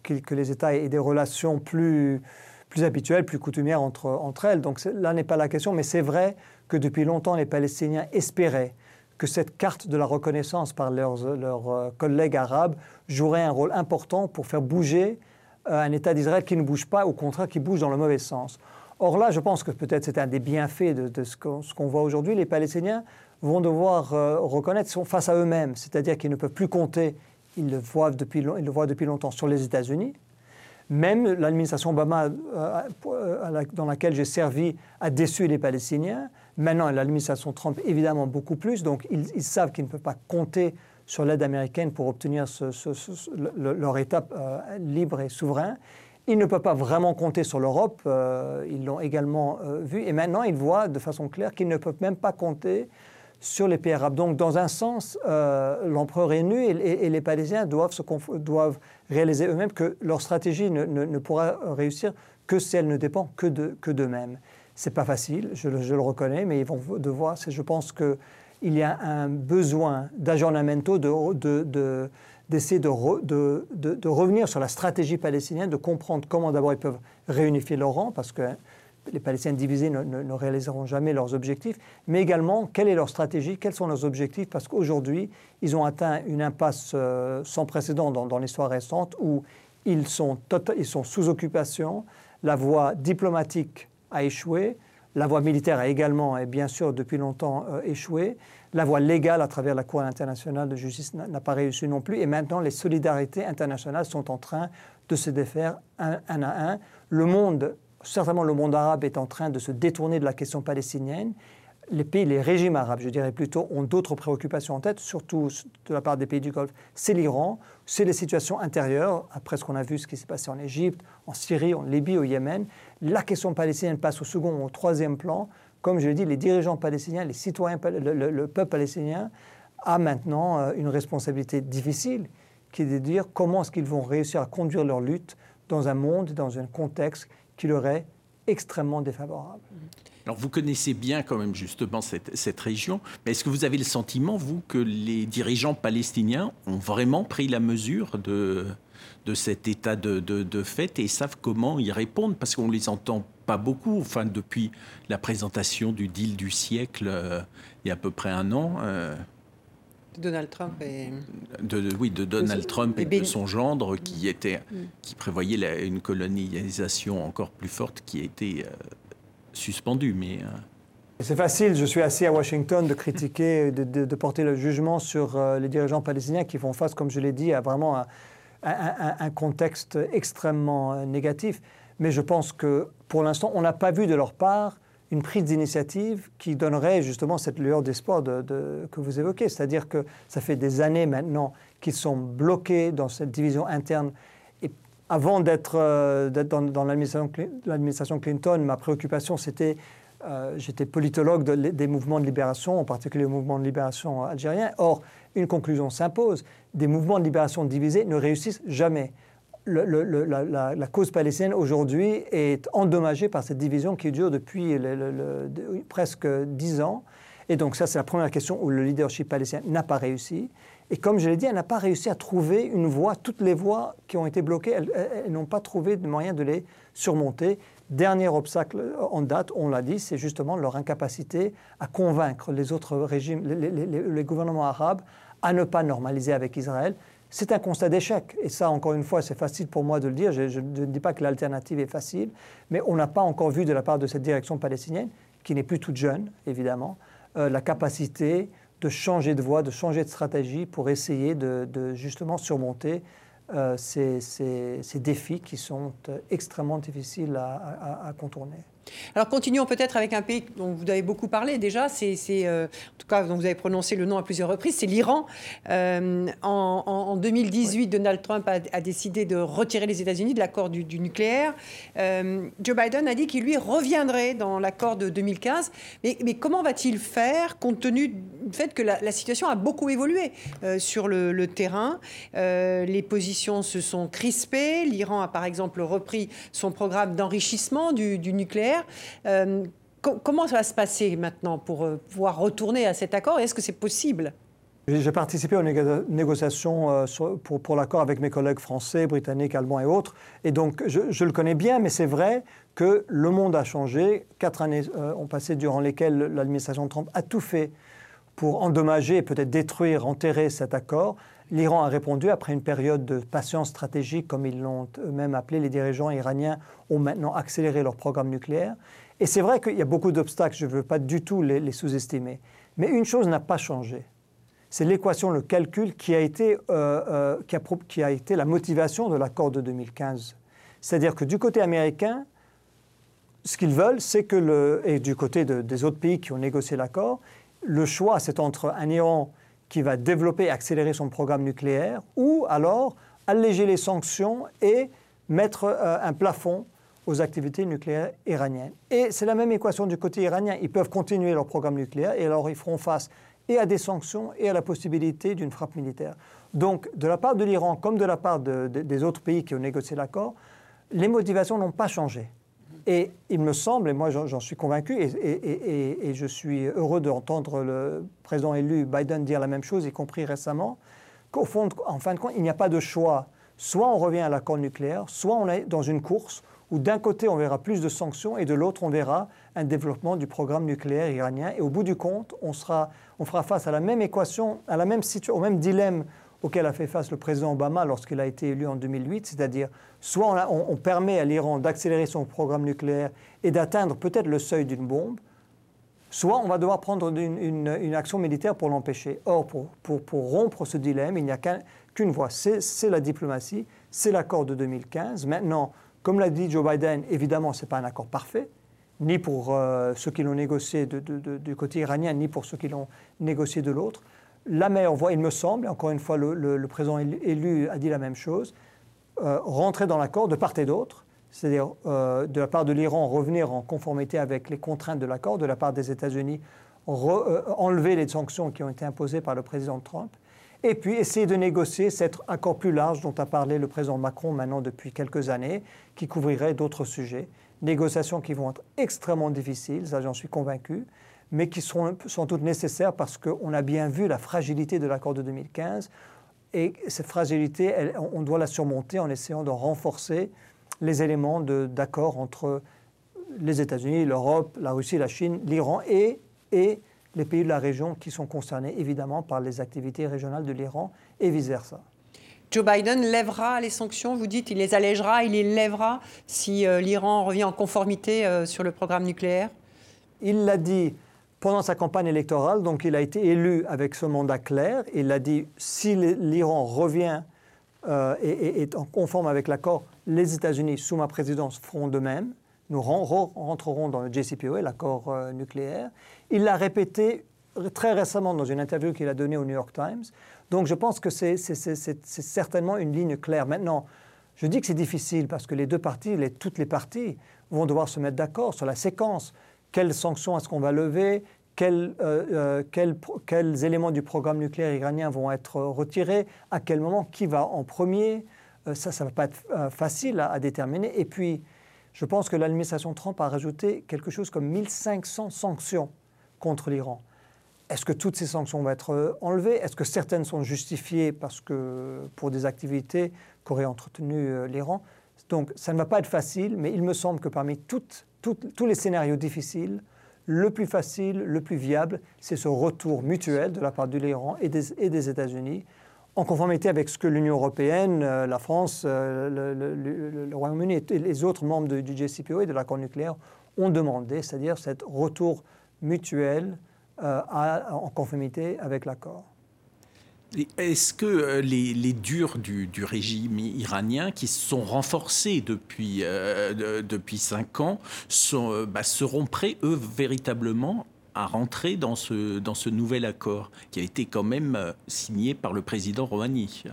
que, les États aient des relations plus, plus habituelles, plus coutumières entre, entre elles. Donc là n'est pas la question, mais c'est vrai que depuis longtemps les Palestiniens espéraient que cette carte de la reconnaissance par leurs, euh, collègues arabes jouerait un rôle important pour faire bouger euh, un État d'Israël qui ne bouge pas, au contraire qui bouge dans le mauvais sens. Or là, je pense que peut-être c'est un des bienfaits de, ce qu'on voit aujourd'hui. Les Palestiniens vont devoir euh, reconnaître face à eux-mêmes, c'est-à-dire qu'ils ne peuvent plus compter, ils le voient depuis, ils le voient depuis longtemps sur les États-Unis, même l'administration Obama, dans laquelle j'ai servi, a déçu les Palestiniens. Maintenant, l'administration Trump, évidemment, beaucoup plus. Donc, ils, savent qu'ils ne peuvent pas compter sur l'aide américaine pour obtenir leur État euh, libre et souverain. Ils ne peuvent pas vraiment compter sur l'Europe. Euh, ils l'ont également euh, vu. Et maintenant, ils voient de façon claire qu'ils ne peuvent même pas compter sur les pays arabes. Donc, dans un sens, l'empereur est nu et, les Palestiniens doivent, se doivent réaliser eux-mêmes que leur stratégie ne, pourra réussir que si elle ne dépend que d'eux-mêmes. C'est pas facile, je, le reconnais, mais ils vont devoir. Je pense qu'il y a un besoin d'aggiornamento, de, d'essayer de, de, revenir sur la stratégie palestinienne, de comprendre comment d'abord ils peuvent réunifier leurs rangs, parce que les Palestiniens divisés ne, réaliseront jamais leurs objectifs, mais également quelle est leur stratégie, quels sont leurs objectifs, parce qu'aujourd'hui, ils ont atteint une impasse euh, sans précédent dans, l'histoire récente où ils sont, ils sont sous occupation, la voie diplomatique a échoué, la voie militaire a également, et bien sûr depuis longtemps, euh, échoué, la voie légale à travers la Cour internationale de justice n'a pas réussi non plus, et maintenant les solidarités internationales sont en train de se défaire un à un. Le monde certainement le monde arabe est en train de se détourner de la question palestinienne. Les pays, les régimes arabes, je dirais plutôt, ont d'autres préoccupations en tête, surtout de la part des pays du Golfe. C'est l'Iran, c'est les situations intérieures, après ce qu'on a vu, ce qui s'est passé en Égypte, en Syrie, en Libye, au Yémen. La question palestinienne passe au second ou au troisième plan. Comme je l'ai dit, les dirigeants palestiniens, les citoyens, le, peuple palestinien a maintenant euh, une responsabilité difficile, qui est de dire comment est-ce qu'ils vont réussir à conduire leur lutte dans un monde, dans un contexte qui leur est extrêmement défavorable. Alors vous connaissez bien quand même justement cette, cette région, est-ce que vous avez le sentiment, vous, que les dirigeants palestiniens ont vraiment pris la mesure de, de cet état de, de, fait et savent comment y répondre? Parce qu'on ne les entend pas beaucoup, enfin depuis la présentation du deal du siècle euh, il y a à peu près un an. Euh, Donald Trump et... De, oui, de Donald Trump et, de son gendre qui, était, mm. qui prévoyait une colonisation encore plus forte qui a été euh, suspendue. Mais, euh, C'est facile, je suis assis à Washington, de critiquer, de, de, porter le jugement sur euh, les dirigeants palestiniens qui font face, comme je l'ai dit, à vraiment un, un contexte extrêmement négatif. Mais je pense que pour l'instant, on n'a pas vu de leur part une prise d'initiative qui donnerait justement cette lueur d'espoir de, que vous évoquez. C'est-à-dire que ça fait des années maintenant qu'ils sont bloqués dans cette division interne. Et avant d'être euh, dans, l'administration Clinton, ma préoccupation, c'était, euh, j'étais politologue des mouvements de libération, en particulier le mouvement de libération algérien. Or, une conclusion s'impose, des mouvements de libération divisés ne réussissent jamais la, cause palestinienne aujourd'hui est endommagée par cette division qui dure depuis presque dix ans. Et donc ça, c'est la première question où le leadership palestinien n'a pas réussi. Et comme je l'ai dit, elle n'a pas réussi à trouver une voie. Toutes les voies qui ont été bloquées, elles, n'ont pas trouvé de moyen de les surmonter. Dernier obstacle en date, on l'a dit, c'est justement leur incapacité à convaincre les autres régimes, les gouvernements arabes, à ne pas normaliser avec Israël. C'est un constat d'échec. Et ça, encore une fois, c'est facile pour moi de le dire. Je, ne dis pas que l'alternative est facile, mais on n'a pas encore vu de la part de cette direction palestinienne, qui n'est plus toute jeune, évidemment, euh, la capacité de changer de voie, de changer de stratégie pour essayer de, justement surmonter euh, ces, défis qui sont euh, extrêmement difficiles à contourner. Alors continuons peut-être avec un pays dont vous avez beaucoup parlé déjà, c'est euh, en tout cas dont vous avez prononcé le nom à plusieurs reprises, c'est l'Iran. Euh, en, 2018, Donald Trump a, décidé de retirer les États-Unis de l'accord du, nucléaire. Euh, Joe Biden a dit qu'il lui reviendrait dans l'accord de 2015. Mais, comment va-t-il faire compte tenu du fait que la, situation a beaucoup évolué sur le, terrain? Les positions se sont crispées. L'Iran a par exemple repris son programme d'enrichissement du nucléaire. Euh, comment ça va se passer maintenant pour euh, pouvoir retourner à cet accord Est-ce que c'est possible? J'ai participé aux négociations euh, pour, l'accord avec mes collègues français, britanniques, allemands et autres. Et donc, je, le connais bien, mais c'est vrai que le monde a changé. Quatre années ont passé durant lesquelles l'administration Trump a tout fait pour endommager peut-être détruire, enterrer cet accord. L'Iran a répondu après une période de patience stratégique, comme ils l'ont eux-mêmes appelé. Les dirigeants iraniens ont maintenant accéléré leur programme nucléaire. Et c'est vrai qu'il y a beaucoup d'obstacles, je ne veux pas du tout les, sous-estimer. Mais une chose n'a pas changé. C'est l'équation, le calcul qui a, été, euh, euh, qui, a, qui a été la motivation de l'accord de 2015. C'est-à-dire que du côté américain, ce qu'ils veulent, c'est que, le, et du côté des autres pays qui ont négocié l'accord, le choix, c'est entre un Iran qui va développer et accélérer son programme nucléaire, ou alors alléger les sanctions et mettre euh, un plafond aux activités nucléaires iraniennes. Et c'est la même équation du côté iranien. Ils peuvent continuer leur programme nucléaire et alors ils feront face et à des sanctions et à la possibilité d'une frappe militaire. Donc, de la part de l'Iran comme de la part des autres pays qui ont négocié l'accord, les motivations n'ont pas changé. Et il me semble, et moi j'en suis convaincu, et, je suis heureux d'entendre le président élu Biden dire la même chose, y compris récemment, qu'au fond, en fin de compte, il n'y a pas de choix. Soit on revient à l'accord nucléaire, soit on est dans une course où d'un côté on verra plus de sanctions et de l'autre on verra un développement du programme nucléaire iranien. Et au bout du compte, on, sera, on fera face à la même équation, à la même situation, au même dilemme auquel a fait face le président Obama lorsqu'il a été élu en 2008, c'est-à-dire soit on, permet à l'Iran d'accélérer son programme nucléaire et d'atteindre peut-être le seuil d'une bombe, soit on va devoir prendre une, action militaire pour l'empêcher. Or, pour, rompre ce dilemme, il n'y a qu'une voie, c'est la diplomatie, c'est l'accord de 2015. Maintenant, comme l'a dit Joe Biden, évidemment, ce n'est pas un accord parfait, ni pour euh, ceux qui l'ont négocié du côté iranien, ni pour ceux qui l'ont négocié de l'autre la meilleure voie, il me semble, et encore une fois, le, président élu a dit la même chose, euh, rentrer dans l'accord de part et d'autre, c'est-à-dire euh, de la part de l'Iran revenir en conformité avec les contraintes de l'accord, de la part des États-Unis euh, enlever les sanctions qui ont été imposées par le président Trump, et puis essayer de négocier cet accord plus large dont a parlé le président Macron maintenant depuis quelques années, qui couvrirait d'autres sujets. Négociations qui vont être extrêmement difficiles, ça j'en suis convaincu, mais qui sont sans doute nécessaires parce qu'on a bien vu la fragilité de l'accord de 2015. Et cette fragilité, on doit la surmonter en essayant de renforcer les éléments d'accord entre les États-Unis, l'Europe, la Russie, la Chine, l'Iran et, et les pays de la région qui sont concernés évidemment par les activités régionales de l'Iran et vice-versa. Joe Biden lèvera les sanctions, vous dites, il les allégera, il les lèvera si euh, l'Iran revient en conformité euh, sur le programme nucléaire? Il l'a dit pendant sa campagne électorale, donc il a été élu avec ce mandat clair. Il a dit si l'Iran revient euh, et, est en conforme avec l'accord, les États-Unis, sous ma présidence, feront de même. Nous rentrerons dans le JCPOA, l'accord euh, nucléaire. Il l'a répété très récemment dans une interview qu'il a donnée au New York Times. Donc je pense que c'est certainement une ligne claire. Maintenant, je dis que c'est difficile parce que les deux parties, toutes les parties, vont devoir se mettre d'accord sur la séquence quelles sanctions est-ce qu'on va lever, quels, euh, euh, quels, éléments du programme nucléaire iranien vont être retirés, à quel moment, qui va en premier. Euh, ça, ne va pas être facile à, déterminer. Et puis, je pense que l'administration Trump a rajouté quelque chose comme 1500 sanctions contre l'Iran. Est-ce que toutes ces sanctions vont être enlevées? Est-ce que certaines sont justifiées parce que pour des activités qu'aurait entretenues l'Iran? Donc ça ne va pas être facile, mais il me semble que parmi toutes tous les scénarios difficiles, le plus facile, le plus viable, c'est ce retour mutuel de la part de l'Iran et des, États-Unis, en conformité avec ce que l'Union européenne, euh, la France, euh, le, Royaume-Uni et les autres membres du JCPOA et de l'accord nucléaire ont demandé, c'est-à-dire ce retour mutuel euh, en conformité avec l'accord. Est-ce que euh, les, durs du, régime iranien, qui se sont renforcés depuis, euh, depuis cinq ans, euh, bah, seront prêts, eux, véritablement à rentrer dans ce, dans ce nouvel accord, qui a été quand même signé par le président Rouhani?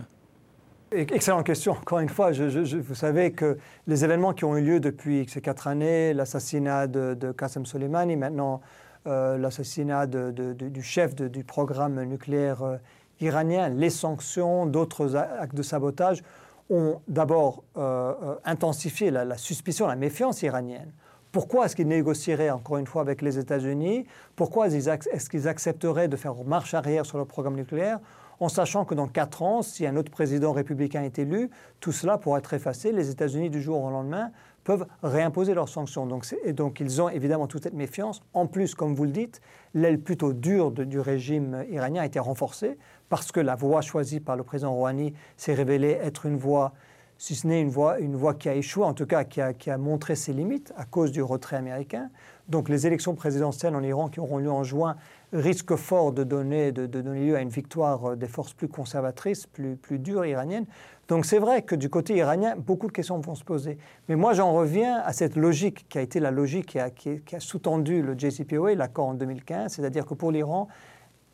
Excellente question. Encore une fois, vous savez que les événements qui ont eu lieu depuis ces quatre années, l'assassinat de, de Qasem Soleimani, maintenant l'assassinat du chef du programme nucléaire iranien, les sanctions, d'autres actes de sabotage ont d'abord euh, euh, intensifié la, suspicion, la méfiance iranienne. Pourquoi est-ce qu'ils négocieraient encore une fois avec les États-Unis? Pourquoi est-ce qu'ils accepteraient de faire marche arrière sur le programme nucléaire? En sachant que dans quatre ans, si un autre président républicain est élu, tout cela pourrait être effacé. Les États-Unis, du jour au lendemain, peuvent réimposer leurs sanctions. Donc ils ont évidemment toute cette méfiance. En plus, comme vous le dites, l'aile plutôt dure du régime iranien a été renforcée parce que la voie choisie par le président Rouhani s'est révélée être une voie, si ce n'est une voie, une voie qui a échoué, en tout cas qui a, qui a montré ses limites à cause du retrait américain. Donc les élections présidentielles en Iran qui auront lieu en juin risquent fort de donner, de, donner lieu à une victoire des forces plus conservatrices, plus, plus dures iraniennes. Donc c'est vrai que du côté iranien, beaucoup de questions vont se poser. Mais moi j'en reviens à cette logique qui a été la logique qui a, qui a sous-tendu le JCPOA, l'accord en 2015, c'est-à-dire que pour l'Iran,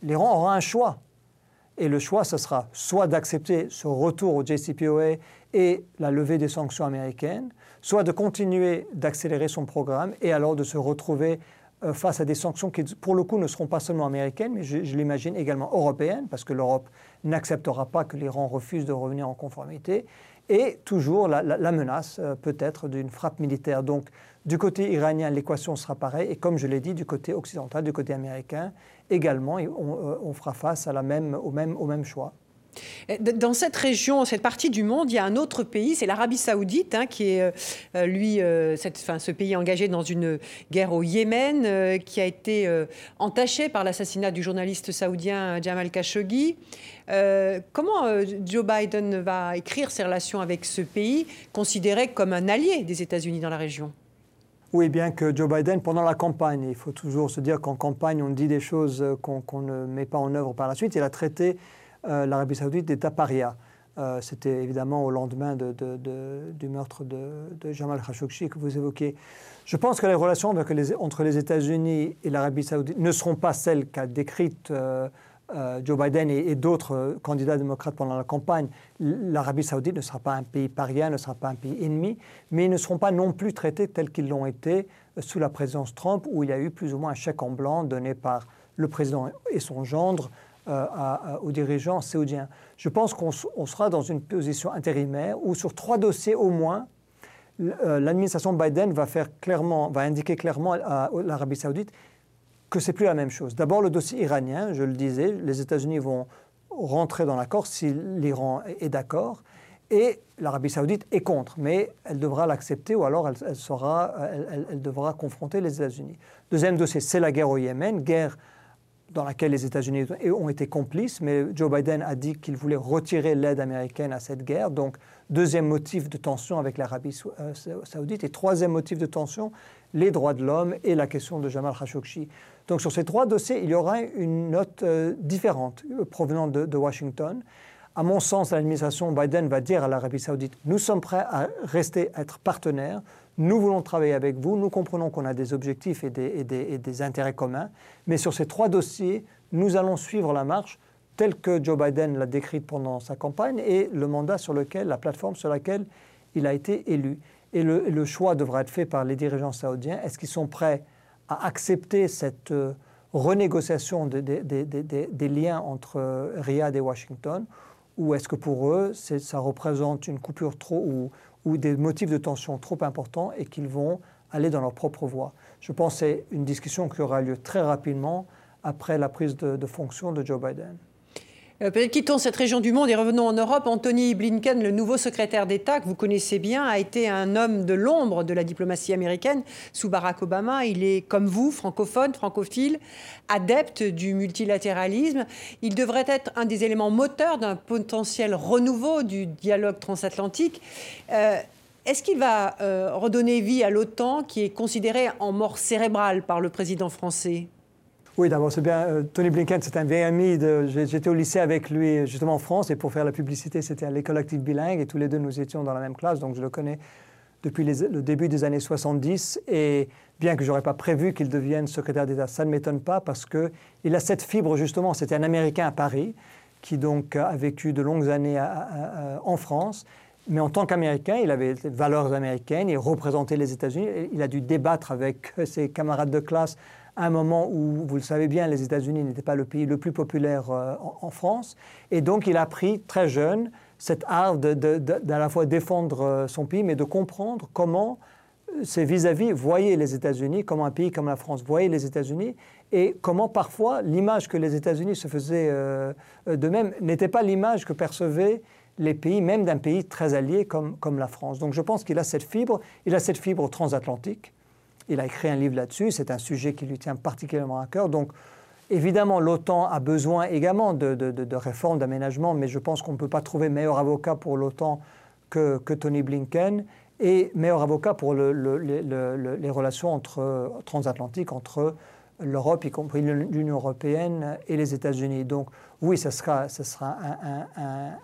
l'Iran aura un choix. Et le choix, ce sera soit d'accepter ce retour au JCPOA et la levée des sanctions américaines, soit de continuer d'accélérer son programme et alors de se retrouver euh, face à des sanctions qui, pour le coup, ne seront pas seulement américaines, mais je, l'imagine également européennes, parce que l'Europe n'acceptera pas que l'Iran refuse de revenir en conformité. et toujours la, menace euh, peut-être d'une frappe militaire. Donc du côté iranien, l'équation sera pareille, et comme je l'ai dit, du côté occidental, du côté américain, également, on, on fera face au, même, choix. Dans cette région, cette partie du monde, il y a un autre pays, c'est l'Arabie saoudite, hein, qui est, euh, euh, lui, euh, ce pays engagé dans une guerre au Yémen, qui a été entaché par l'assassinat du journaliste saoudien Jamal Khashoggi. comment Joe Biden va écrire ses relations avec ce pays, considéré comme un allié des États-Unis dans la région? Oui, bien que Joe Biden, pendant la campagne, il faut toujours se dire qu'en campagne, on dit des choses qu'on ne met pas en œuvre par la suite. Il a traité euh, l'Arabie saoudite d'État paria. Euh, c'était évidemment au lendemain du meurtre de, Jamal Khashoggi que vous évoquez. Je pense que les relations entre les États-Unis et l'Arabie saoudite ne seront pas celles qu'a décrites euh, Joe Biden et, d'autres candidats démocrates pendant la campagne. L'Arabie saoudite ne sera pas un pays paria, ne sera pas un pays ennemi, mais ils ne seront pas non plus traités tels qu'ils l'ont été sous la présidence Trump, où il y a eu plus ou moins un chèque en blanc donné par le président et son gendre euh, aux dirigeants saoudiens. Je pense qu'on sera dans une position intérimaire où sur trois dossiers au moins, euh, l'administration Biden va, faire clairement, va indiquer clairement à l'Arabie saoudite que c'est plus la même chose. D'abord le dossier iranien, je le disais, les États-Unis vont rentrer dans l'accord si l'Iran est d'accord. Et l'Arabie saoudite est contre, mais elle devra l'accepter ou alors elle, elle, elle, devra confronter les États-Unis. Deuxième dossier, c'est la guerre au Yémen, guerre dans laquelle les États-Unis ont été complices, mais Joe Biden a dit qu'il voulait retirer l'aide américaine à cette guerre. Donc, deuxième motif de tension avec l'Arabie euh, saoudite. Et troisième motif de tension, les droits de l'homme et la question de Jamal Khashoggi. Donc, sur ces trois dossiers, il y aura une note euh, différente euh, provenant de, Washington. À mon sens, l'administration Biden va dire à l'Arabie saoudite, nous sommes prêts à rester, être partenaires, nous voulons travailler avec vous, nous comprenons qu'on a des objectifs et des, intérêts communs, mais sur ces trois dossiers, nous allons suivre la marche telle que Joe Biden l'a décrite pendant sa campagne et le mandat sur lequel, la plateforme sur laquelle il a été élu. Et le, choix devra être fait par les dirigeants saoudiens. Est-ce qu'ils sont prêts à accepter cette euh, renégociation des liens entre euh, Riyad et Washington ou est-ce que pour eux, ça représente une coupure trop ou, ou des motifs de tension trop importants et qu'ils vont aller dans leur propre voie? Je pense que c'est une discussion qui aura lieu très rapidement après la prise de, fonction de Joe Biden. Euh, peut-être quittons cette région du monde et revenons en Europe. Anthony Blinken, le nouveau secrétaire d'État que vous connaissez bien, a été un homme de l'ombre de la diplomatie américaine sous Barack Obama. Il est, comme vous, francophone, francophile, adepte du multilatéralisme. Il devrait être un des éléments moteurs d'un potentiel renouveau du dialogue transatlantique. Euh, est-ce qu'il va euh, redonner vie à l'OTAN qui est considérée en mort cérébrale par le président français? Oui, d'abord, c'est bien. Euh, Tony Blinken, c'est un vieil ami. J'étais au lycée avec lui, justement en France, et pour faire la publicité, c'était à l'école active bilingue, et tous les deux, nous étions dans la même classe, donc je le connais depuis le début des années 70. Et bien que je n'aurais pas prévu qu'il devienne secrétaire d'État, ça ne m'étonne pas, parce qu'il a cette fibre, justement. C'était un Américain à Paris, qui donc a vécu de longues années en France. Mais en tant qu'Américain, il avait des valeurs américaines, il représentait les États-Unis, il a dû débattre avec ses camarades de classe à un moment où, vous le savez bien, les États-Unis n'étaient pas le pays le plus populaire euh, en, France. Et donc, il a appris très jeune cet art d'à la fois défendre euh, son pays, mais de comprendre comment euh, ses vis-à-vis voyaient les États-Unis, comment un pays comme la France voyait les États-Unis, et comment parfois l'image que les États-Unis se faisaient de même n'était pas l'image que percevaient les pays, même d'un pays très allié comme, comme la France. Donc je pense qu'il a cette fibre, il a cette fibre transatlantique, il a écrit un livre là-dessus, c'est un sujet qui lui tient particulièrement à cœur. Donc, évidemment, l'OTAN a besoin également de, réformes, d'aménagements, mais je pense qu'on ne peut pas trouver meilleur avocat pour l'OTAN que, Tony Blinken et meilleur avocat pour les relations entre, transatlantiques entre l'Europe, y compris l'Union européenne et les États-Unis. Donc oui, ce sera, sera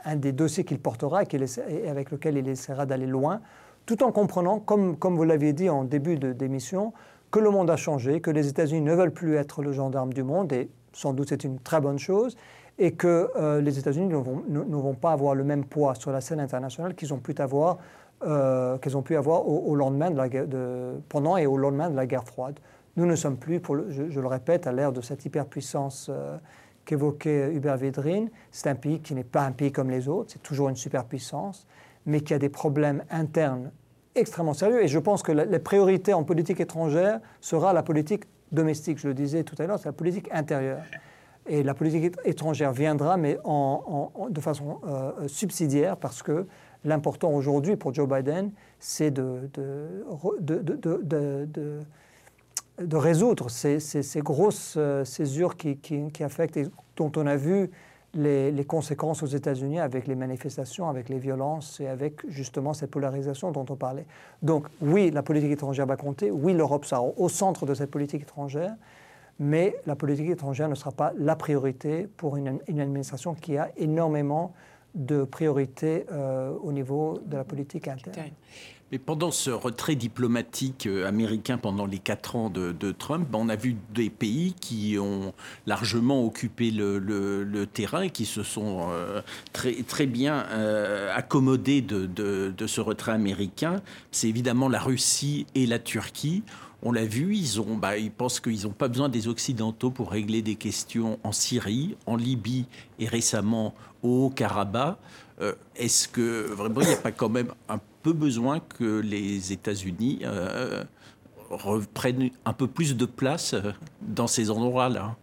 un, des dossiers qu'il portera et avec lequel il essaiera d'aller loin tout en comprenant, comme, vous l'aviez dit en début d'émission, que le monde a changé, que les États-Unis ne veulent plus être le gendarme du monde, et sans doute c'est une très bonne chose, et que euh, les États-Unis ne vont, pas avoir le même poids sur la scène internationale qu'ils ont pu avoir, euh, qu'ils ont pu avoir au, lendemain de la de, pendant et au lendemain de la guerre froide. Nous ne sommes plus, je, le répète, à l'ère de cette hyperpuissance euh, qu'évoquait Hubert Védrine. C'est un pays qui n'est pas un pays comme les autres, c'est toujours une superpuissance mais qui a des problèmes internes extrêmement sérieux. Et je pense que la, les priorités en politique étrangère sera la politique domestique. Je le disais tout à l'heure, c'est la politique intérieure. Et la politique étrangère viendra, mais en, de façon euh, subsidiaire, parce que l'important aujourd'hui pour Joe Biden, c'est de, résoudre ces, grosses euh, césures qui, affectent et dont on a vu les, conséquences aux États-Unis avec les manifestations, avec les violences et avec justement cette polarisation dont on parlait. Donc oui, la politique étrangère va compter, oui, l'Europe sera au centre de cette politique étrangère, mais la politique étrangère ne sera pas la priorité pour une, administration qui a énormément de priorités euh, au niveau de la politique interne. Mais pendant ce retrait diplomatique euh, américain pendant les quatre ans de, Trump, ben, on a vu des pays qui ont largement occupé le, terrain et qui se sont euh, très, très bien euh, accommodés de, ce retrait américain. C'est évidemment la Russie et la Turquie. On l'a vu, ils, ont, bah, ils pensent qu'ils n'ont pas besoin des Occidentaux pour régler des questions en Syrie, en Libye et récemment au Haut-Karabakh. Est-ce que vraiment il n'y a pas quand même un peu besoin que les États-Unis euh, reprennent un peu plus de place euh, dans ces endroits-là.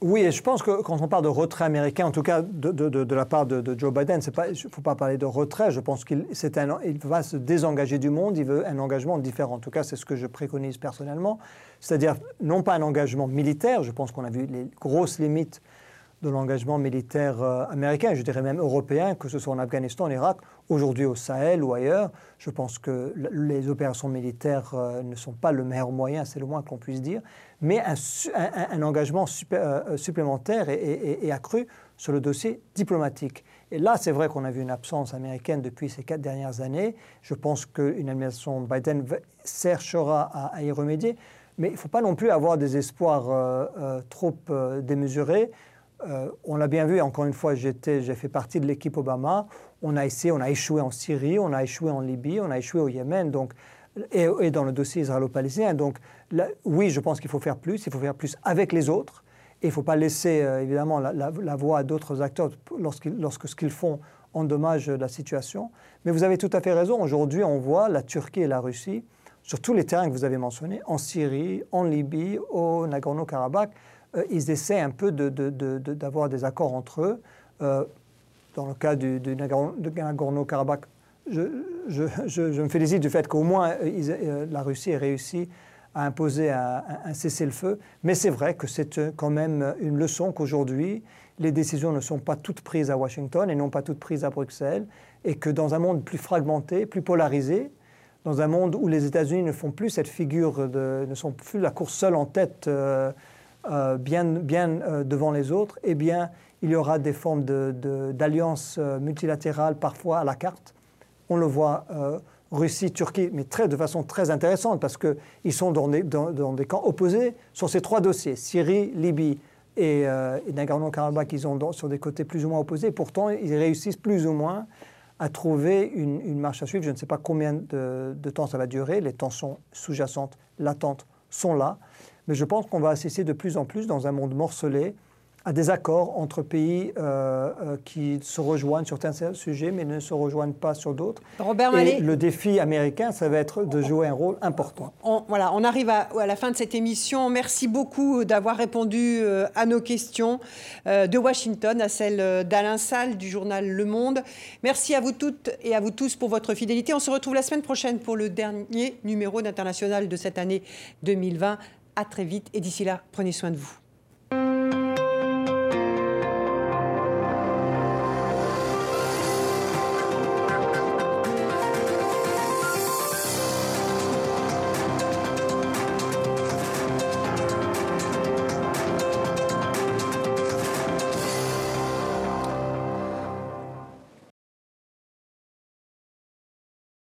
Oui, et je pense que quand on parle de retrait américain, en tout cas de, la part de, Joe Biden, il ne faut pas parler de retrait. Je pense qu'il il va se désengager du monde, il veut un engagement différent. En tout cas, c'est ce que je préconise personnellement. C'est-à-dire non pas un engagement militaire, je pense qu'on a vu les grosses limites de l'engagement militaire euh, américain, je dirais même européen, que ce soit en Afghanistan, en Irak, aujourd'hui au Sahel ou ailleurs. Je pense que les opérations militaires euh, ne sont pas le meilleur moyen, c'est le moins qu'on puisse dire, mais un, engagement euh, supplémentaire et, accru sur le dossier diplomatique. Et là, c'est vrai qu'on a vu une absence américaine depuis ces quatre dernières années. Je pense qu'une administration Biden cherchera à, y remédier, mais il ne faut pas non plus avoir des espoirs trop démesurés. Euh, on l'a bien vu, encore une fois, j'ai fait partie de l'équipe Obama. On a essayé, on a échoué en Syrie, on a échoué en Libye, on a échoué au Yémen, donc, et, dans le dossier israélo-palestinien. Donc, oui, je pense qu'il faut faire plus, il faut faire plus avec les autres. Et il ne faut pas laisser, euh, évidemment, la, voix à d'autres acteurs lorsque ce qu'ils font endommage la situation. Mais vous avez tout à fait raison. Aujourd'hui, on voit la Turquie et la Russie, sur tous les terrains que vous avez mentionnés, en Syrie, en Libye, au Nagorno-Karabakh, ils essaient un peu d'avoir des accords entre eux. Euh, dans le cas du, Nagorno-Karabakh, je, me félicite du fait qu'au moins euh, la Russie ait réussi à imposer un, cessez-le-feu. Mais c'est vrai que c'est quand même une leçon qu'aujourd'hui, les décisions ne sont pas toutes prises à Washington et non pas toutes prises à Bruxelles, et que dans un monde plus fragmenté, plus polarisé, dans un monde où les États-Unis ne font plus cette figure, de, ne sont plus la course seule en tête. Euh, bien, bien euh, devant les autres, eh bien, il y aura des formes d'alliances euh, multilatérales, parfois à la carte. On le voit, Russie, Turquie, mais de façon très intéressante, parce qu'ils sont dans des, dans, camps opposés sur ces trois dossiers, Syrie, Libye et, et Nagorno-Karabakh, ils sont sur des côtés plus ou moins opposés. Pourtant, ils réussissent plus ou moins à trouver une, une marche à suivre. Je ne sais pas combien de, de temps ça va durer. Les tensions sous-jacentes, latentes, sont là mais je pense qu'on va assister de plus en plus dans un monde morcelé à des accords entre pays euh, euh, qui se rejoignent sur certains sujets, mais ne se rejoignent pas sur d'autres. Robert Et le défi américain, ça va être de jouer un rôle important. On, voilà, on arrive à, la fin de cette émission. Merci beaucoup d'avoir répondu euh, à nos questions de Washington, à celles d'Alain Salle du journal Le Monde. Merci à vous toutes et à vous tous pour votre fidélité. On se retrouve la semaine prochaine pour le dernier numéro d'International de cette année 2020. À très vite et d'ici là, prenez soin de vous.